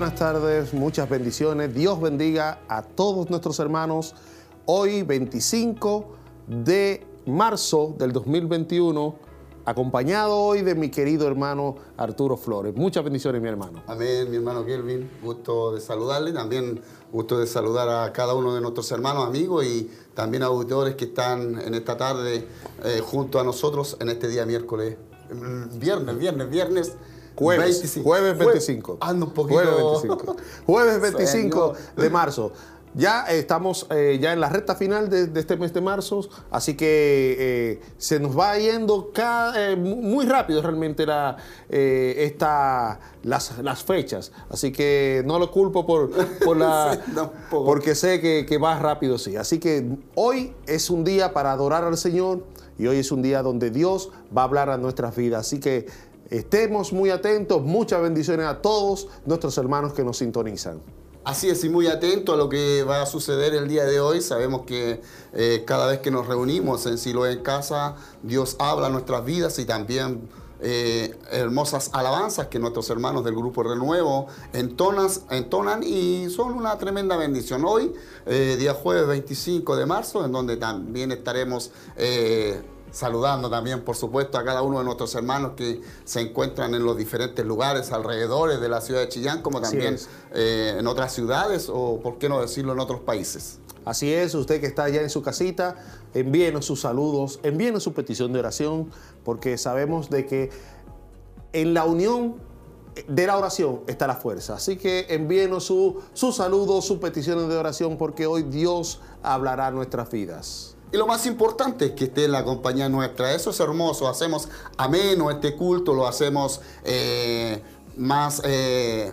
buenas tardes, muchas bendiciones. Dios bendiga a todos nuestros hermanos. Hoy 25 de marzo del 2021, acompañado hoy de mi querido hermano Arturo Flores. Muchas bendiciones, mi hermano. Amén, mi hermano Kelvin. Gusto de saludarle. También gusto de saludar a cada uno de nuestros hermanos, amigos y también auditores que están en esta tarde eh, junto a nosotros en este día miércoles. Mm, Viernes, viernes, viernes. Jueves, 25. jueves 25. Ando un poquito. Jueves 25. Jueves 25 Señor. de marzo. Ya eh, estamos eh, ya en la recta final de, de este mes de marzo, así que eh, se nos va yendo cada- eh, muy rápido realmente la, esta, las, las fechas. Así que no lo culpo por, por la, Sí, porque sé que, que va rápido, sí. Así que hoy es un día para adorar al Señor y hoy es un día donde Dios va a hablar a nuestras vidas. Así que estemos muy atentos. Muchas bendiciones a todos nuestros hermanos que nos sintonizan. Así es, y muy atento a lo que va a suceder el día de hoy. Sabemos que eh, cada vez que nos reunimos en Siloé en casa, Dios habla nuestras vidas y también eh, hermosas alabanzas que nuestros hermanos del Grupo Renuevo entonan y son una tremenda bendición. Hoy, eh, día jueves 25 de marzo, en donde también estaremos... Saludando también, por supuesto, a cada uno de nuestros hermanos que se encuentran en los diferentes lugares alrededores de la ciudad de Chillán, como también eh, en otras ciudades o, por qué no decirlo, en otros países. Así es, usted que está allá en su casita, envíenos sus saludos, envíenos su petición de oración, porque sabemos de que en la unión de la oración está la fuerza. Así que envíenos su- sus saludos, sus peticiones de oración, porque hoy Dios hablará nuestras vidas. Y lo más importante es que esté en la compañía nuestra. Eso es hermoso. Hacemos ameno este culto, lo hacemos eh, más... eh,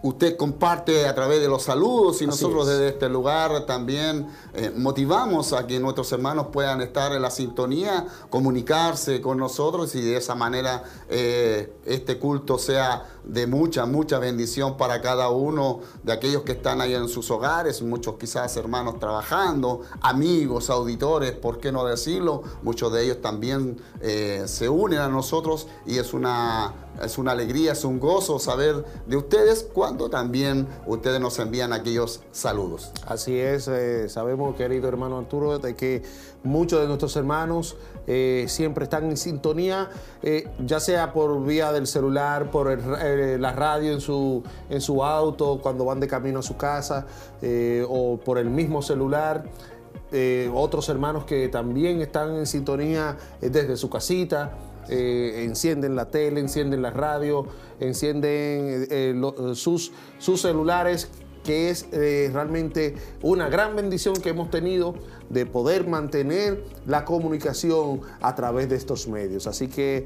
Usted comparte a través de los saludos y nosotros es. desde este lugar también eh, motivamos a que nuestros hermanos puedan estar en la sintonía, comunicarse con nosotros y de esa manera eh, este culto sea de mucha, mucha bendición para cada uno de aquellos que están ahí en sus hogares, muchos quizás hermanos trabajando, amigos, auditores, ¿por qué no decirlo? Muchos de ellos también eh, se unen a nosotros y es una es una alegría, es un gozo saber de ustedes cuando también ustedes nos envían aquellos saludos. Así es, eh, sabemos, querido hermano Arturo, de que muchos de nuestros hermanos eh, siempre están en sintonía, eh, ya sea por vía del celular, por la radio en su, en su auto, cuando van de camino a su casa, o por el mismo celular. Otros hermanos que también están en sintonía desde su casita. Eh, encienden la tele, encienden la radio, encienden eh, lo- sus, sus celulares que es eh, realmente una gran bendición que hemos tenido de poder mantener la comunicación a través de estos medios. Así que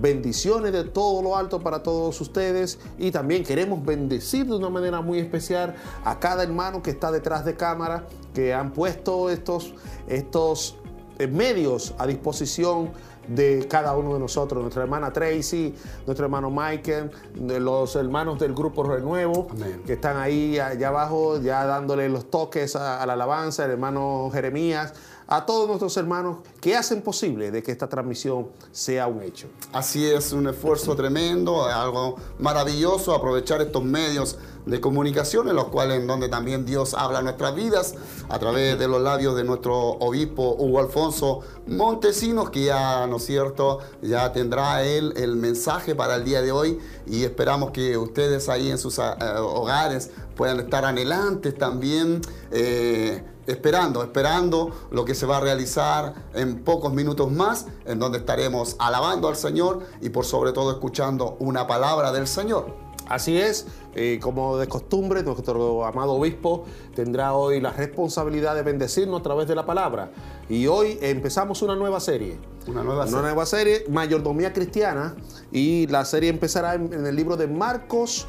bendiciones de todo lo alto para todos ustedes y también queremos bendecir de una manera muy especial a cada hermano que está detrás de cámara, que han puesto estos, estos eh, medios a disposición de cada uno de nosotros, nuestra hermana Tracy, nuestro hermano Michael, de los hermanos del grupo Renuevo, Amén. que están ahí allá abajo ya dándole los toques a, a la alabanza, el hermano Jeremías, a todos nuestros hermanos que hacen posible de que esta transmisión sea un hecho. Así es, un esfuerzo tremendo, algo maravilloso, aprovechar estos medios de comunicación en los cuales en donde también Dios habla nuestras vidas a través de los labios de nuestro obispo Hugo Alfonso Montesinos, que ya, ¿no es cierto?, ya tendrá él el mensaje para el día de hoy y esperamos que ustedes ahí en sus eh, hogares puedan estar anhelantes también. eh, esperando, esperando lo que se va a realizar en pocos minutos más, en donde estaremos alabando al Señor y por sobre todo escuchando una palabra del Señor. Así es, eh, como de costumbre, nuestro amado obispo tendrá hoy la responsabilidad de bendecirnos a través de la palabra. Y hoy empezamos una nueva serie. Una nueva Una serie. nueva serie, Mayordomía Cristiana. Y la serie empezará en, en el libro de Marcos,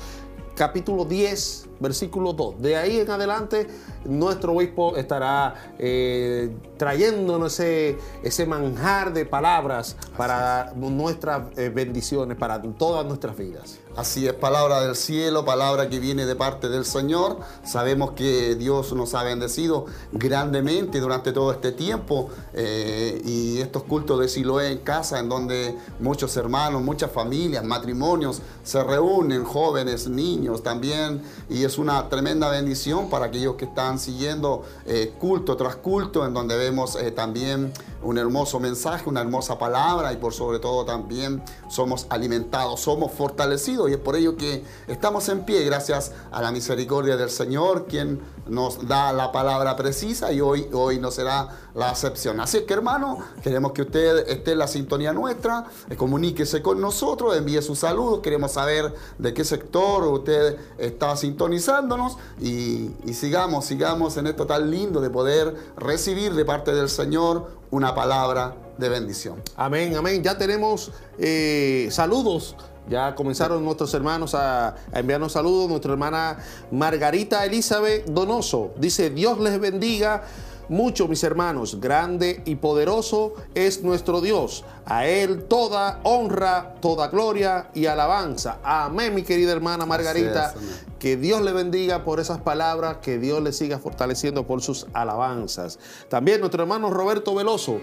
capítulo 10, versículo 2. De ahí en adelante, nuestro obispo estará eh, trayéndonos ese, ese manjar de palabras para nuestras eh, bendiciones, para todas nuestras vidas. Así es, palabra del cielo, palabra que viene de parte del Señor. Sabemos que Dios nos ha bendecido grandemente durante todo este tiempo eh, y estos cultos de Siloé en casa, en donde muchos hermanos, muchas familias, matrimonios se reúnen, jóvenes, niños también, y es una tremenda bendición para aquellos que están siguiendo eh, culto tras culto, en donde vemos eh, también un hermoso mensaje, una hermosa palabra y por sobre todo también somos alimentados, somos fortalecidos y es por ello que estamos en pie gracias a la misericordia del Señor, quien nos da la palabra precisa y hoy, hoy no será la excepción. Así que hermano, queremos que usted esté en la sintonía nuestra, eh, comuníquese con nosotros, envíe sus saludos, queremos saber de qué sector usted está sintonizándonos y, y sigamos, sigamos en esto tan lindo de poder recibir de parte del Señor una palabra de bendición. Amén, amén. Ya tenemos eh, saludos. Ya comenzaron nuestros hermanos a, a, enviarnos saludos. Nuestra hermana Margarita Elizabeth Donoso dice, Dios les bendiga mucho, mis hermanos. Grande y poderoso es nuestro Dios. A Él toda honra, toda gloria y alabanza. Amén, mi querida hermana Margarita. Que Dios le bendiga por esas palabras, que Dios le siga fortaleciendo por sus alabanzas. También nuestro hermano Roberto Veloso.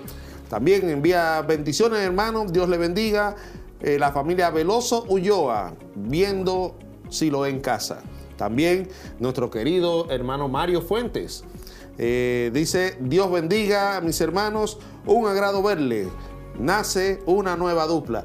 También envía bendiciones, hermano. Dios le bendiga. Eh, la familia Veloso Ulloa, viendo si lo en casa. También nuestro querido hermano Mario Fuentes. Eh, dice, Dios bendiga a mis hermanos, un agrado verle. Nace una nueva dupla.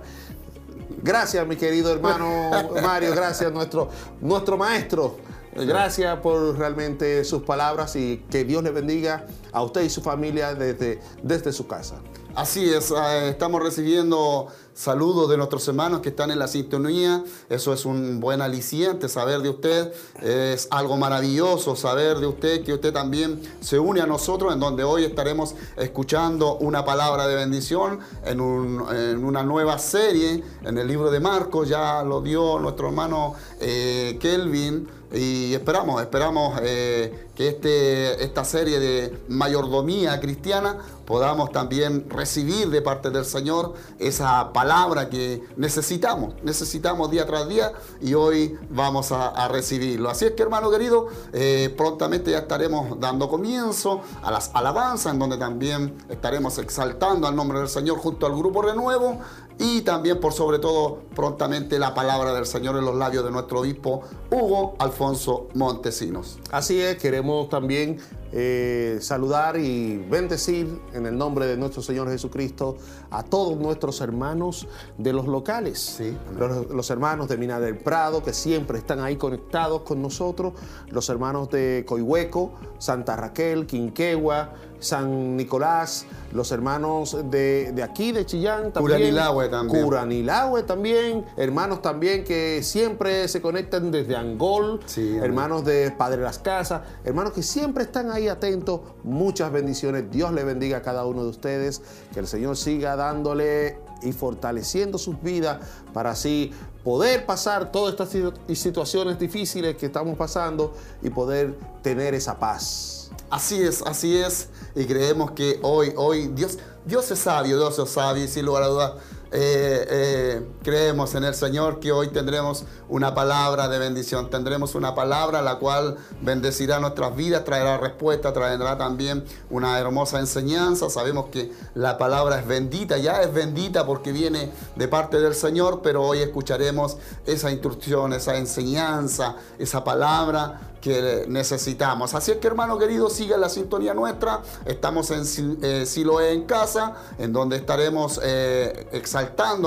Gracias, mi querido hermano Mario, gracias nuestro, nuestro maestro. Gracias por realmente sus palabras y que Dios le bendiga a usted y su familia desde, desde su casa. Así es, eh, estamos recibiendo saludos de nuestros hermanos que están en la sintonía. Eso es un buen aliciente, saber de usted. Es algo maravilloso saber de usted que usted también se une a nosotros, en donde hoy estaremos escuchando una palabra de bendición en, un, en una nueva serie en el libro de Marcos. Ya lo dio nuestro hermano eh, Kelvin y esperamos, esperamos eh, que este, esta serie de mayordomía cristiana podamos también recibir de parte del Señor esa palabra que necesitamos, necesitamos día tras día y hoy vamos a, recibirlo. Así es que hermano querido, eh, prontamente ya estaremos dando comienzo a las alabanzas en donde también estaremos exaltando al nombre del Señor junto al grupo Renuevo y también por sobre todo prontamente la palabra del Señor en los labios de nuestro obispo Hugo Alfonso Montesinos. Así es, queremos también eh, saludar y bendecir en el nombre de nuestro Señor Jesucristo a todos nuestros hermanos de los locales, Sí, los, los hermanos de Mina del Prado que siempre están ahí conectados con nosotros, los hermanos de Coihueco, Santa Raquel, Quinquegua, San Nicolás, los hermanos de, de aquí, de Chillán también. Curanilahue también. Curanilahue también, hermanos también que siempre se conectan desde Angol, Sí, hermanos de Padre Las Casas, hermanos que siempre están ahí atentos. Muchas bendiciones. Dios le bendiga a cada uno de ustedes. Que el Señor siga dándole y fortaleciendo sus vidas para así poder pasar todas estas situ- situaciones difíciles que estamos pasando y poder tener esa paz. Así es, así es. Y creemos que hoy, hoy, Dios, Dios es sabio, Dios es sabio, y sin lugar a dudas, eh, eh, creemos en el Señor que hoy tendremos una palabra de bendición, tendremos una palabra la cual bendecirá nuestras vidas, traerá respuesta, traerá también una hermosa enseñanza. Sabemos que la palabra es bendita, ya es bendita porque viene de parte del Señor, pero hoy escucharemos esa instrucción, esa enseñanza, esa palabra que necesitamos. Así es que hermano querido, siga la sintonía nuestra. Estamos en eh, Siloé en casa, en donde estaremos eh,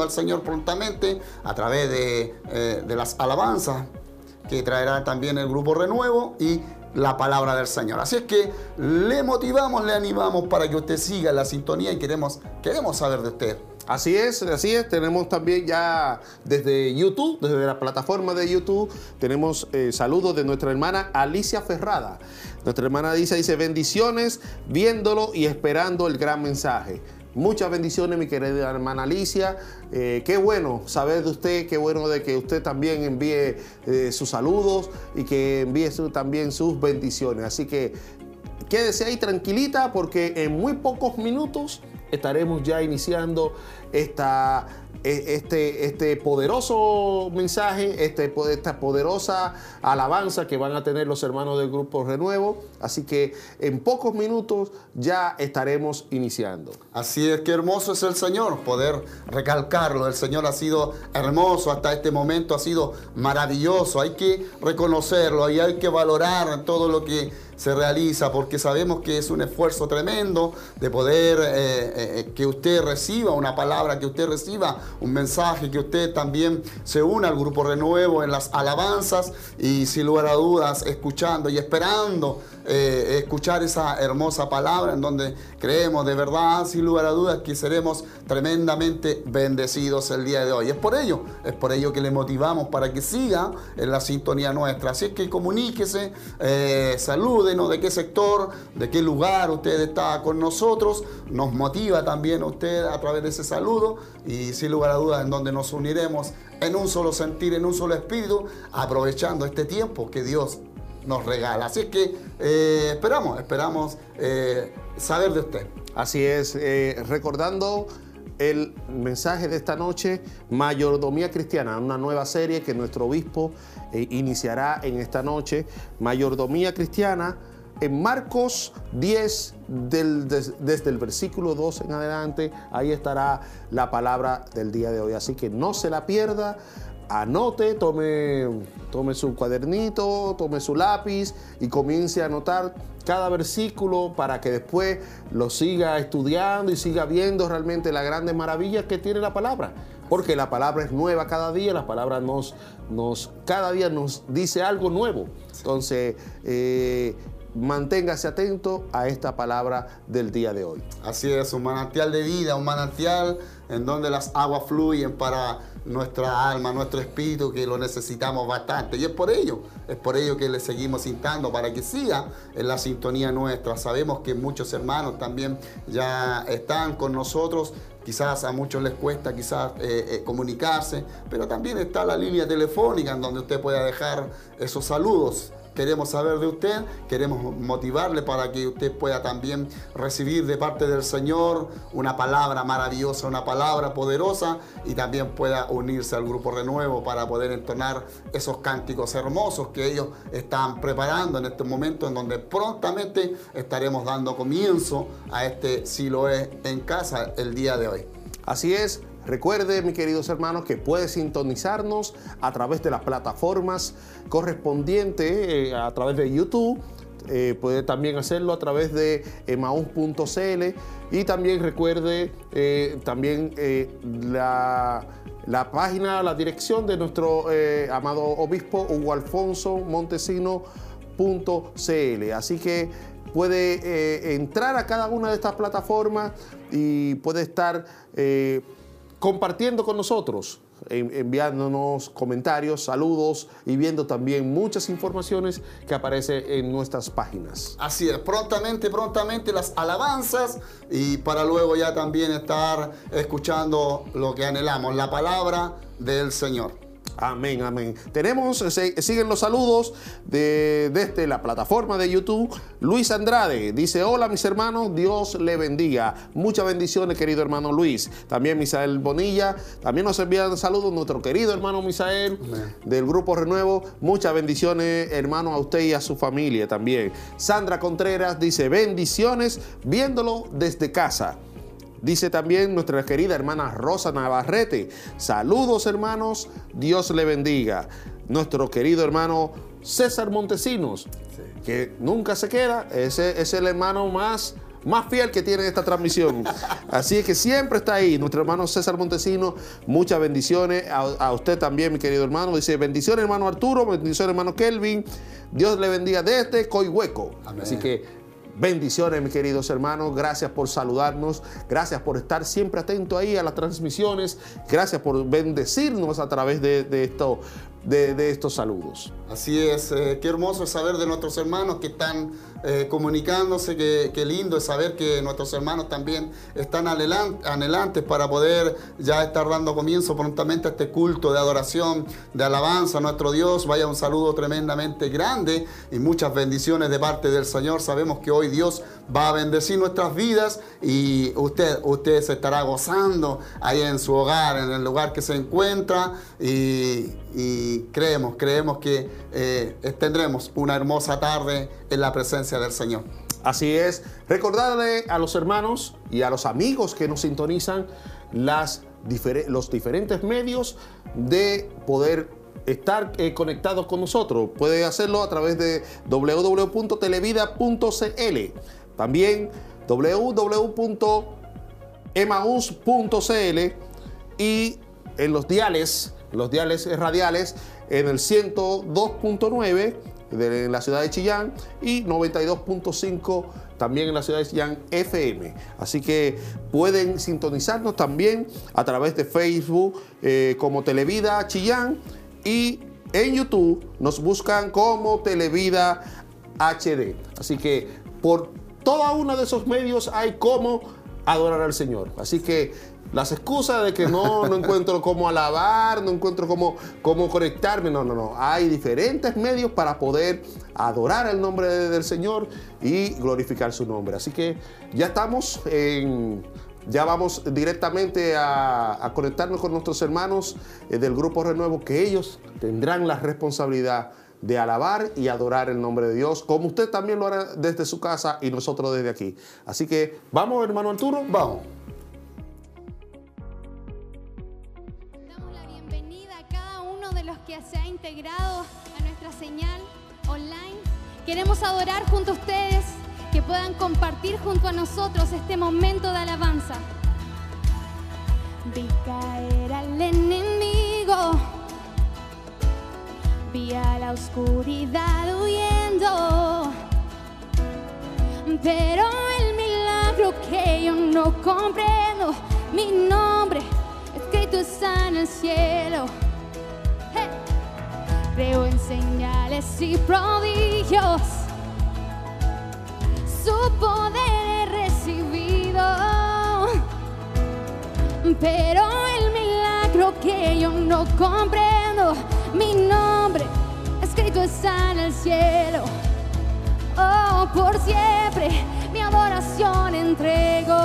al Señor prontamente a través de, eh, de las alabanzas que traerá también el grupo Renuevo y la palabra del Señor. Así es que le motivamos, le animamos para que usted siga la sintonía y queremos, queremos saber de usted. Así es, así es. Tenemos también ya desde YouTube, desde la plataforma de YouTube, tenemos eh, saludos de nuestra hermana Alicia Ferrada. Nuestra hermana Alicia dice bendiciones viéndolo y esperando el gran mensaje. Muchas bendiciones, mi querida hermana Alicia. Eh, qué bueno saber de usted, qué bueno de que usted también envíe eh, sus saludos y que envíe también sus bendiciones. Así que quédese ahí tranquilita porque en muy pocos minutos estaremos ya iniciando esta este, este poderoso mensaje, este, esta poderosa alabanza que van a tener los hermanos del Grupo Renuevo. Así que en pocos minutos ya estaremos iniciando. Así es, que hermoso es el Señor, poder recalcarlo. El Señor ha sido hermoso hasta este momento, ha sido maravilloso. Hay que reconocerlo y hay que valorar todo lo que se realiza, porque sabemos que es un esfuerzo tremendo de poder eh, eh, eh, que usted reciba una palabra, que usted reciba un mensaje, que usted también se una al grupo Renuevo en las alabanzas y sin lugar a dudas escuchando y esperando escuchar esa hermosa palabra en donde creemos de verdad, sin lugar a dudas, que seremos tremendamente bendecidos el día de hoy. Es por ello, es por ello que le motivamos para que siga en la sintonía nuestra. Así es que comuníquese, de qué sector, de qué lugar usted está con nosotros. Nos motiva también usted a través de ese saludo y sin lugar a dudas en donde nos uniremos en un solo sentir, en un solo espíritu, aprovechando este tiempo que Dios nos regala. Así que eh, esperamos, esperamos eh, saber de usted. Así es, eh, recordando el mensaje de esta noche, Mayordomía Cristiana, una nueva serie que nuestro obispo eh, iniciará en esta noche, Mayordomía Cristiana, en Marcos 10, desde el versículo 2 en adelante, ahí estará la palabra del día de hoy. Así que no se la pierda, anote, tome, tome su cuadernito, tome su lápiz y comience a anotar cada versículo para que después lo siga estudiando y siga viendo realmente la grande maravilla que tiene la palabra. Porque la palabra es nueva cada día, la palabra nos, nos cada día nos dice algo nuevo. Entonces, eh, manténgase atento a esta palabra del día de hoy. Así es, un manantial de vida, un manantial en donde las aguas fluyen para nuestra alma, nuestro espíritu, que lo necesitamos bastante. Y es por ello, es por ello que le seguimos instando para que siga en la sintonía nuestra. Sabemos que muchos hermanos también ya están con nosotros. Quizás a muchos les cuesta quizás eh, eh, comunicarse, pero también está la línea telefónica en donde usted pueda dejar esos saludos queremos saber de usted, queremos motivarle para que usted pueda también recibir de parte del Señor una palabra maravillosa, una palabra poderosa y también pueda unirse al grupo Renuevo para poder entonar esos cánticos hermosos que ellos están preparando en este momento en donde prontamente estaremos dando comienzo a este Siloé en casa el día de hoy. Así es, Recuerde, mis queridos hermanos, que puede sintonizarnos a través de las plataformas correspondientes, eh, a través de YouTube. Eh, puede también hacerlo a través de emaus.cl y también recuerde eh, también la, la, página, la dirección de nuestro amado obispo Hugo Alfonso Montesino.cl. Así que puede entrar a cada una de estas plataformas y puede estar compartiendo con nosotros, enviándonos comentarios, saludos y viendo también muchas informaciones que aparecen en nuestras páginas. Así es, prontamente, prontamente las alabanzas y para luego ya también estar escuchando lo que anhelamos, la palabra del Señor. Amén, amén. Tenemos, siguen los saludos de, desde la plataforma de YouTube. Luis Andrade dice, hola mis hermanos, Dios le bendiga. Muchas bendiciones, querido hermano Luis. También Misael Bonilla, también nos envían saludos nuestro querido hermano Misael del Grupo Renuevo. Muchas bendiciones, hermano, a usted y a su familia también. Sandra Contreras dice, bendiciones viéndolo desde casa. Dice también nuestra querida hermana Rosa Navarrete. Saludos hermanos, Dios le bendiga. Nuestro querido hermano César Montesinos, que nunca se queda, ese es el hermano más más fiel que tiene esta transmisión. Así es que siempre está ahí. Nuestro hermano César Montesino, muchas bendiciones. A, usted también, mi querido hermano. Dice, bendiciones hermano Arturo, bendiciones hermano Kelvin. Dios le bendiga desde Coihueco. Así que Bendiciones, mis queridos hermanos. Gracias por saludarnos. Gracias por estar siempre atento ahí a las transmisiones. Gracias por bendecirnos a través de, estos de, estos saludos. Así es, eh, qué hermoso es saber de nuestros hermanos que están eh, comunicándose, qué, lindo es saber que nuestros hermanos también están anhelantes para poder ya estar dando comienzo prontamente a este culto de adoración, de alabanza a nuestro Dios. Vaya un saludo tremendamente grande y muchas bendiciones de parte del Señor. Sabemos que hoy Dios va a bendecir nuestras vidas y usted, usted se estará gozando ahí en su hogar, en el lugar que se encuentra y, y creemos, creemos que eh, tendremos una hermosa tarde en la presencia del Señor. Así es, recordarle a los hermanos y a los amigos que nos sintonizan los diferentes medios de poder estar eh, conectados con nosotros. Puede hacerlo a través de www.televida.cl. También www.emaus.cl y en los diales, los diales radiales, en el 102.9 de- en la ciudad de Chillán y 92.5 también en la ciudad de Chillán FM. Así que pueden sintonizarnos también a través de Facebook eh, como Televida Chillán y en YouTube nos buscan como Televida HD. Así que por toda uno de esos medios hay cómo adorar al Señor. Así que las excusas de que no, no encuentro cómo alabar, no encuentro cómo, cómo conectarme, no, no, no. Hay diferentes medios para poder adorar el nombre de- del Señor y glorificar su nombre. Así que ya estamos en... Ya vamos directamente a, a conectarnos con nuestros hermanos eh, del Grupo Renuevo, que ellos tendrán la responsabilidad de alabar y adorar el nombre de Dios, como usted también lo hará desde su casa y nosotros desde aquí. Así que vamos, hermano Arturo. Vamos. Se ha integrado a nuestra señal online. Queremos adorar junto a ustedes, que puedan compartir junto a nosotros este momento de alabanza. Vi caer al enemigo, vi a la oscuridad huyendo, pero el milagro que yo no comprendo, mi nombre escrito está en el cielo. Creo en señales y prodigios, su poder he recibido, pero el milagro que yo no comprendo, mi nombre escrito está en el cielo. Oh, por siempre mi adoración entrego.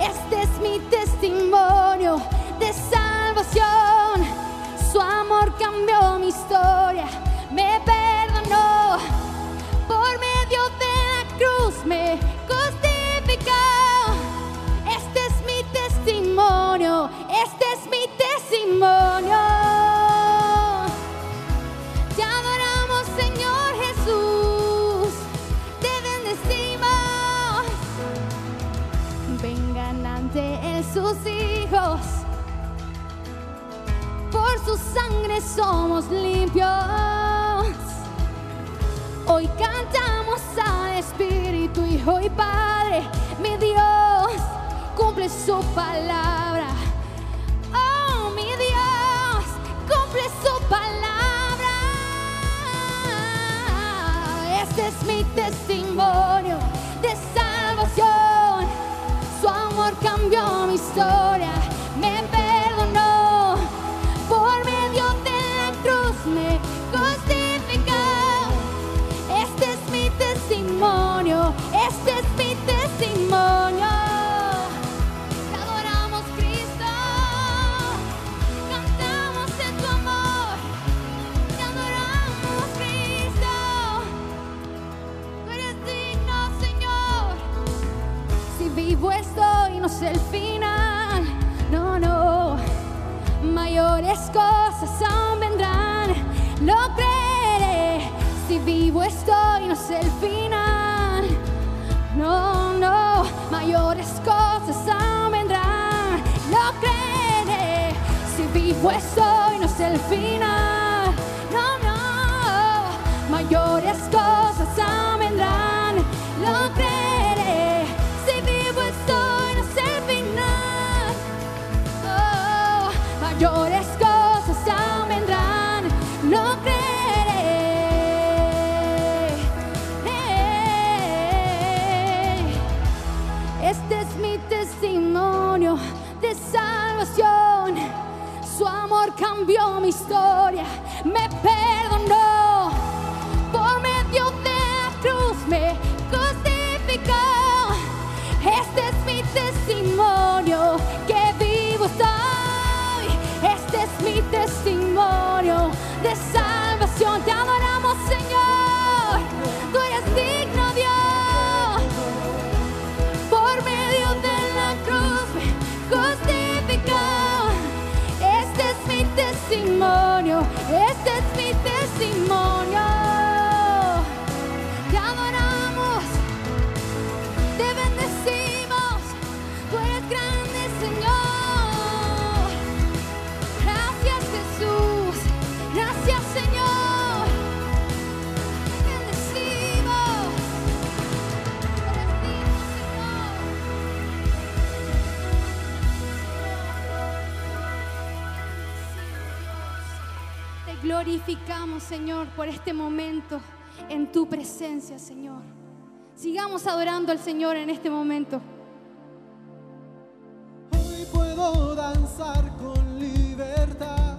Este es mi testimonio de salvación. Amor cambió mi historia, me perdonó. Por medio de la cruz me justificó. Este es mi testimonio, este es mi testimonio. Te adoramos, Señor Jesús. Te bendecimos. Vengan ante sus hijos. Su sangre somos limpios. Hoy cantamos al Espíritu, Hijo y Padre. Mi Dios cumple su palabra. Oh, mi Dios, cumple su palabra. Este es mi testimonio de salvación. Su amor cambió mi historia, me este es mi testimonio. Te adoramos, Cristo. Cantamos en tu amor. Te adoramos, Cristo. Tú eres digno, Señor. Si vivo estoy, no sé el final. No, no. Mayores cosas aún vendrán. Lo creeré. Si vivo estoy, no sé el final. No, no. Mayores cosas aún vendrán. Lo creeré. Si vivo estoy, no sé el final. No, no. Mayores cosas aún vendrán. Lo creeré. Cambió mi historia, glorificamos, Señor, por este momento en tu presencia, Señor. Sigamos adorando al Señor en este momento. Hoy puedo danzar con libertad,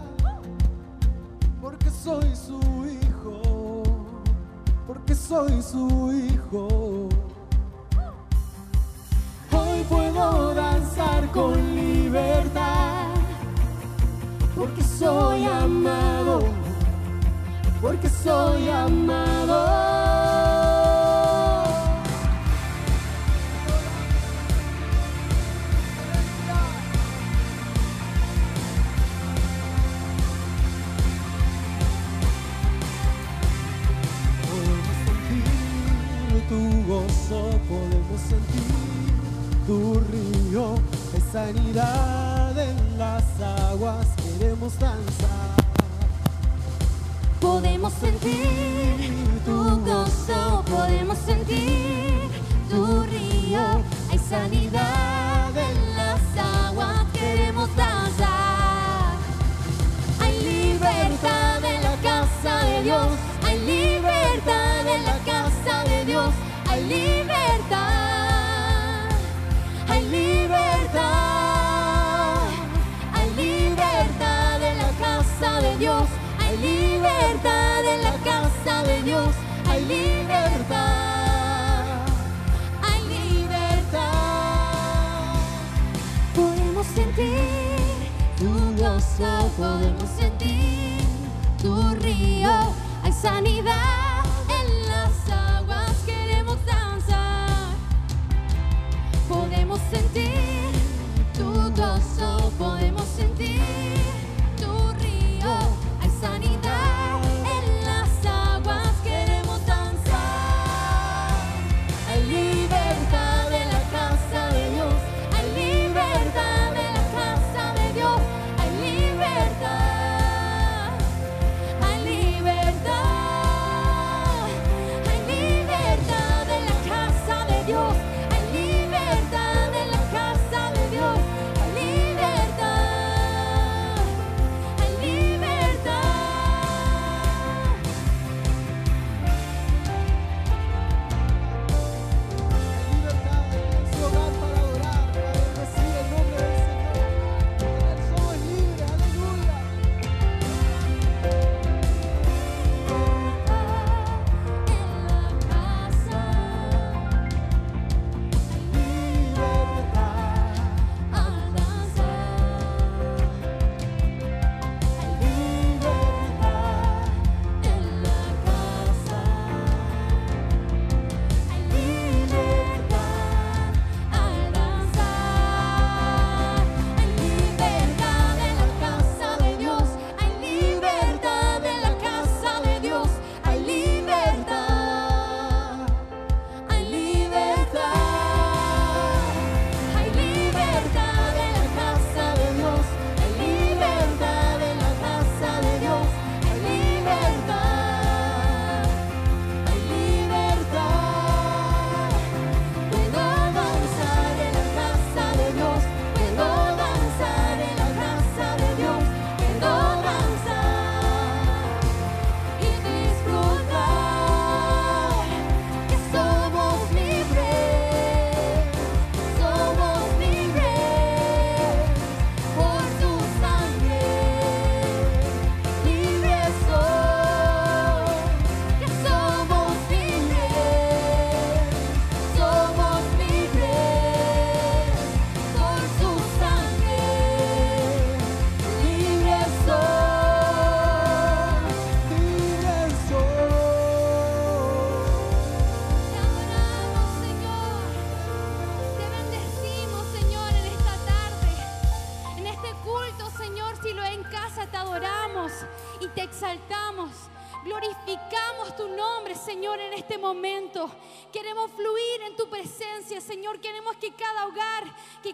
porque soy su hijo, porque soy su hijo. Hoy puedo danzar con libertad, porque soy amado, porque soy amado. Podemos sentir tu gozo, podemos sentir tu río, de sanidad en las aguas, queremos danzar. Podemos sentir tu gozo, podemos sentir tu río. Hay sanidad en las aguas, queremos danzar. Hay libertad en la casa de Dios, hay libertad en la casa de Dios, hay libertad, hay libertad, hay libertad en la casa de Dios, hay libertad en la casa de Dios, hay libertad,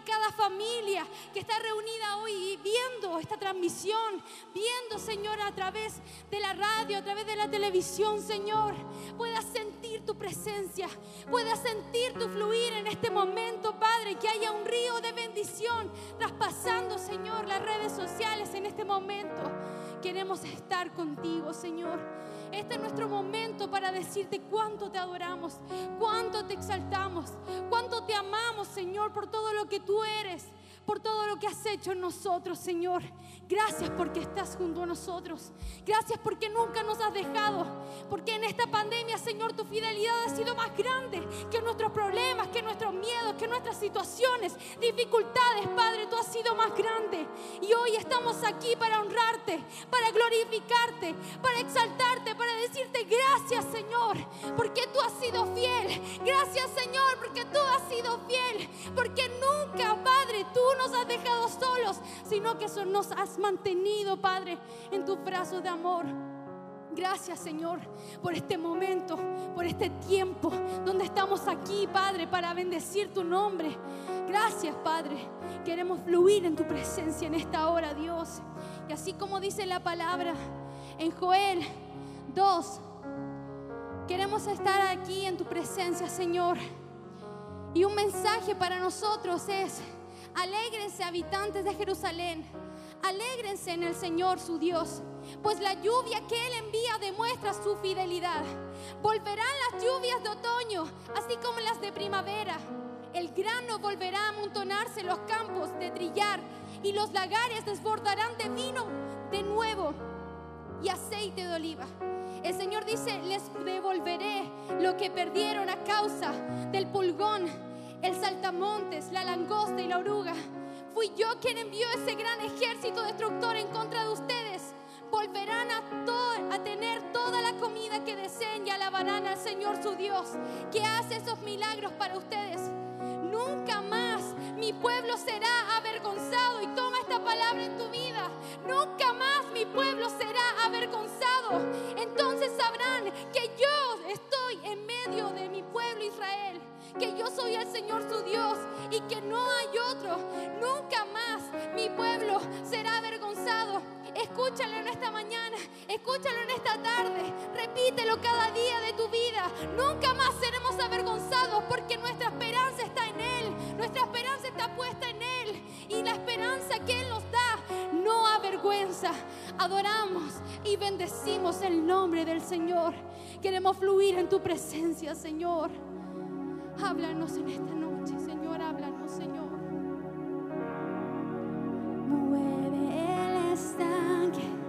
cada familia que está reunida hoy viendo esta transmisión, viendo, Señor, a través de la radio, a través de la televisión, Señor, pueda sentir tu presencia, pueda sentir tu fluir en este momento, Padre, que haya un río de bendición traspasando, Señor, las redes sociales en este momento. Queremos estar contigo, Señor. Este es nuestro momento para decirte cuánto te adoramos, cuánto te exaltamos, cuánto te amamos, Señor, por todo lo que tú eres por todo lo que has hecho en nosotros, Señor. Gracias porque estás junto a nosotros. Gracias porque nunca nos has dejado. Porque en esta pandemia, Señor, tu fidelidad ha sido más grande que nuestros problemas, que nuestros miedos, que nuestras situaciones, dificultades, Padre. Tú has sido más grande. Y hoy estamos aquí para honrarte, para glorificarte, para exaltarte, para decirte gracias, Señor, porque tú has sido fiel. Gracias, Señor, porque tú has sido fiel. Porque nunca, Padre, tú nos has dejado solos, sino que nos has mantenido, Padre, en tu brazo de amor. Gracias Señor por este momento, por este tiempo donde estamos aquí, Padre, para bendecir tu nombre. Gracias, Padre. Queremos fluir en tu presencia en esta hora, Dios. Y así como dice la palabra en Joel 2, queremos estar aquí en tu presencia, Señor. Y un mensaje para nosotros es, Alégrense habitantes de Jerusalén, alégrense en el Señor su Dios, pues la lluvia que Él envía demuestra su fidelidad. Volverán las lluvias de otoño, así como las de primavera. El grano volverá a amontonarse en los campos de trillar y los lagares desbordarán de vino de nuevo y aceite de oliva. El Señor dice, les devolveré lo que perdieron a causa del pulgón el saltamontes, la langosta y la oruga. Fui yo quien envió ese gran ejército destructor en contra de ustedes. Volverán a, a tener toda la comida que deseen y alabarán al Señor su Dios, que hace esos milagros para ustedes. Nunca más mi pueblo será avergonzado. Y toma esta palabra en tu vida. Nunca más mi pueblo será avergonzado. Entonces sabrán que yo estoy en medio de mi pueblo Israel que yo soy el Señor su Dios y que no hay otro. Nunca más mi pueblo será avergonzado. Escúchalo en esta mañana, escúchalo en esta tarde, repítelo cada día de tu vida. Nunca más seremos avergonzados porque nuestra esperanza está en Él, nuestra esperanza está puesta en Él y la esperanza que Él nos da no avergüenza. Adoramos y bendecimos el nombre del Señor. Queremos fluir en tu presencia, Señor. Háblanos en esta noche, Señor, háblanos, Señor. Mueve el estanque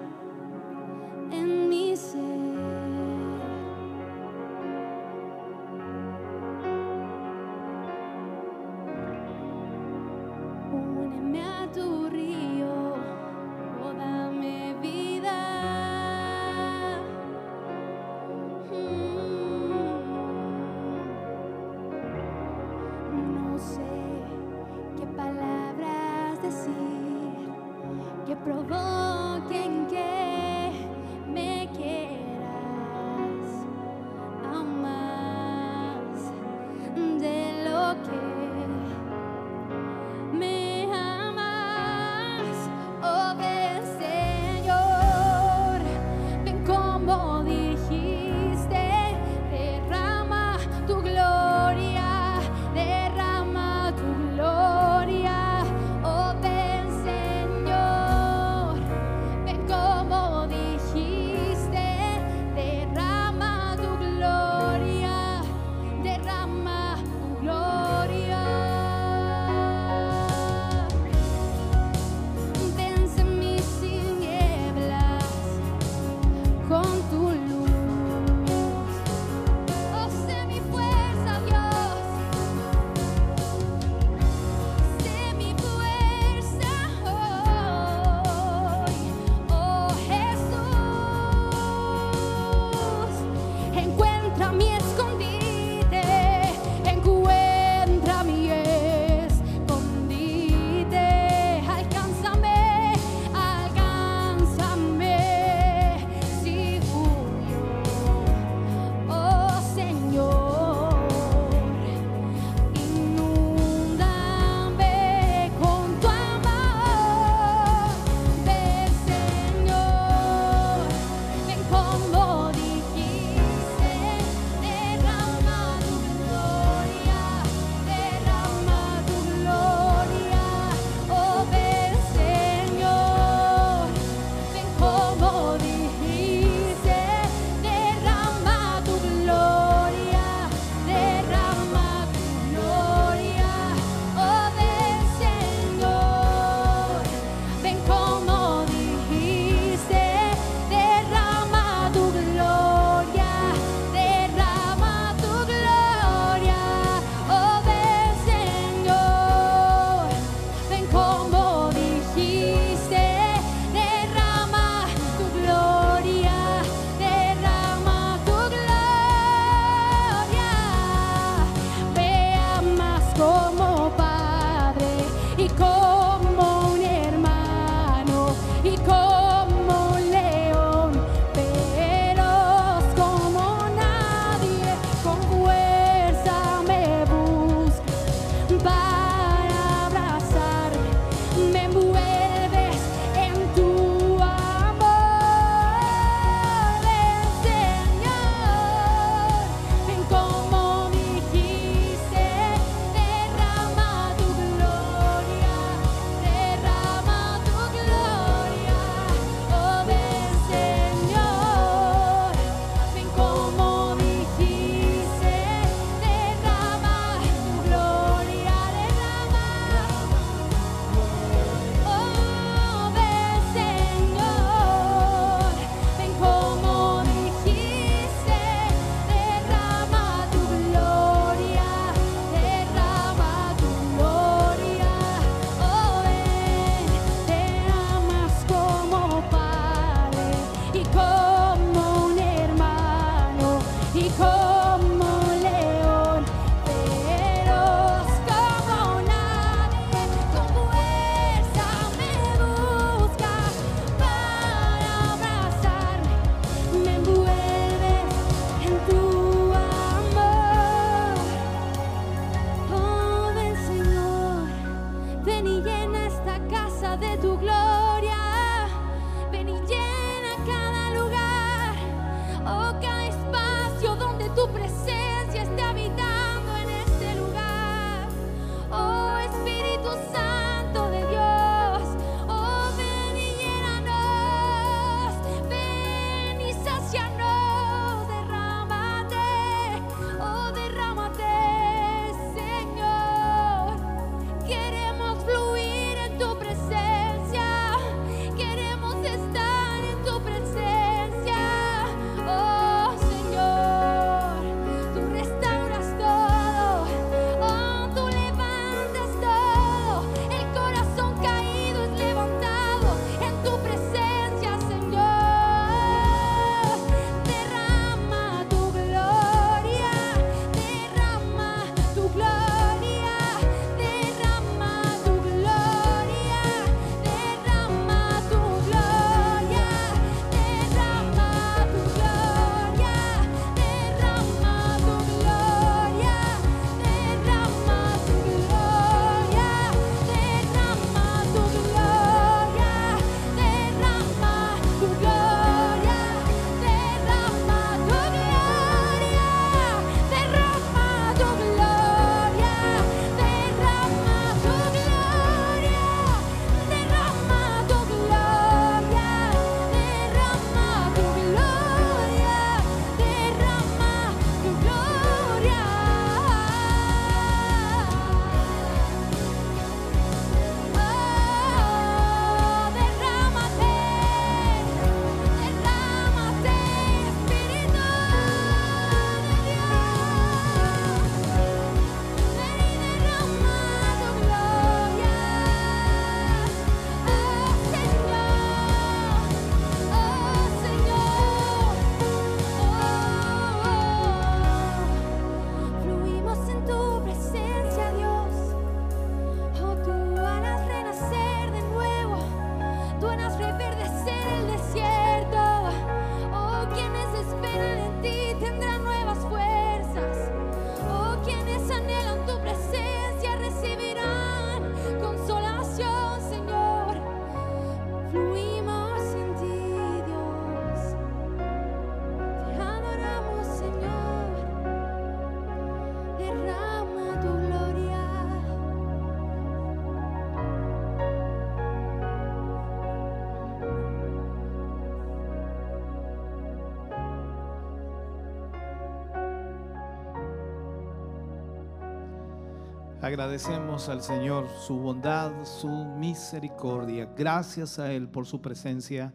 Agradecemos al Señor su bondad, su misericordia. Gracias a Él por su presencia.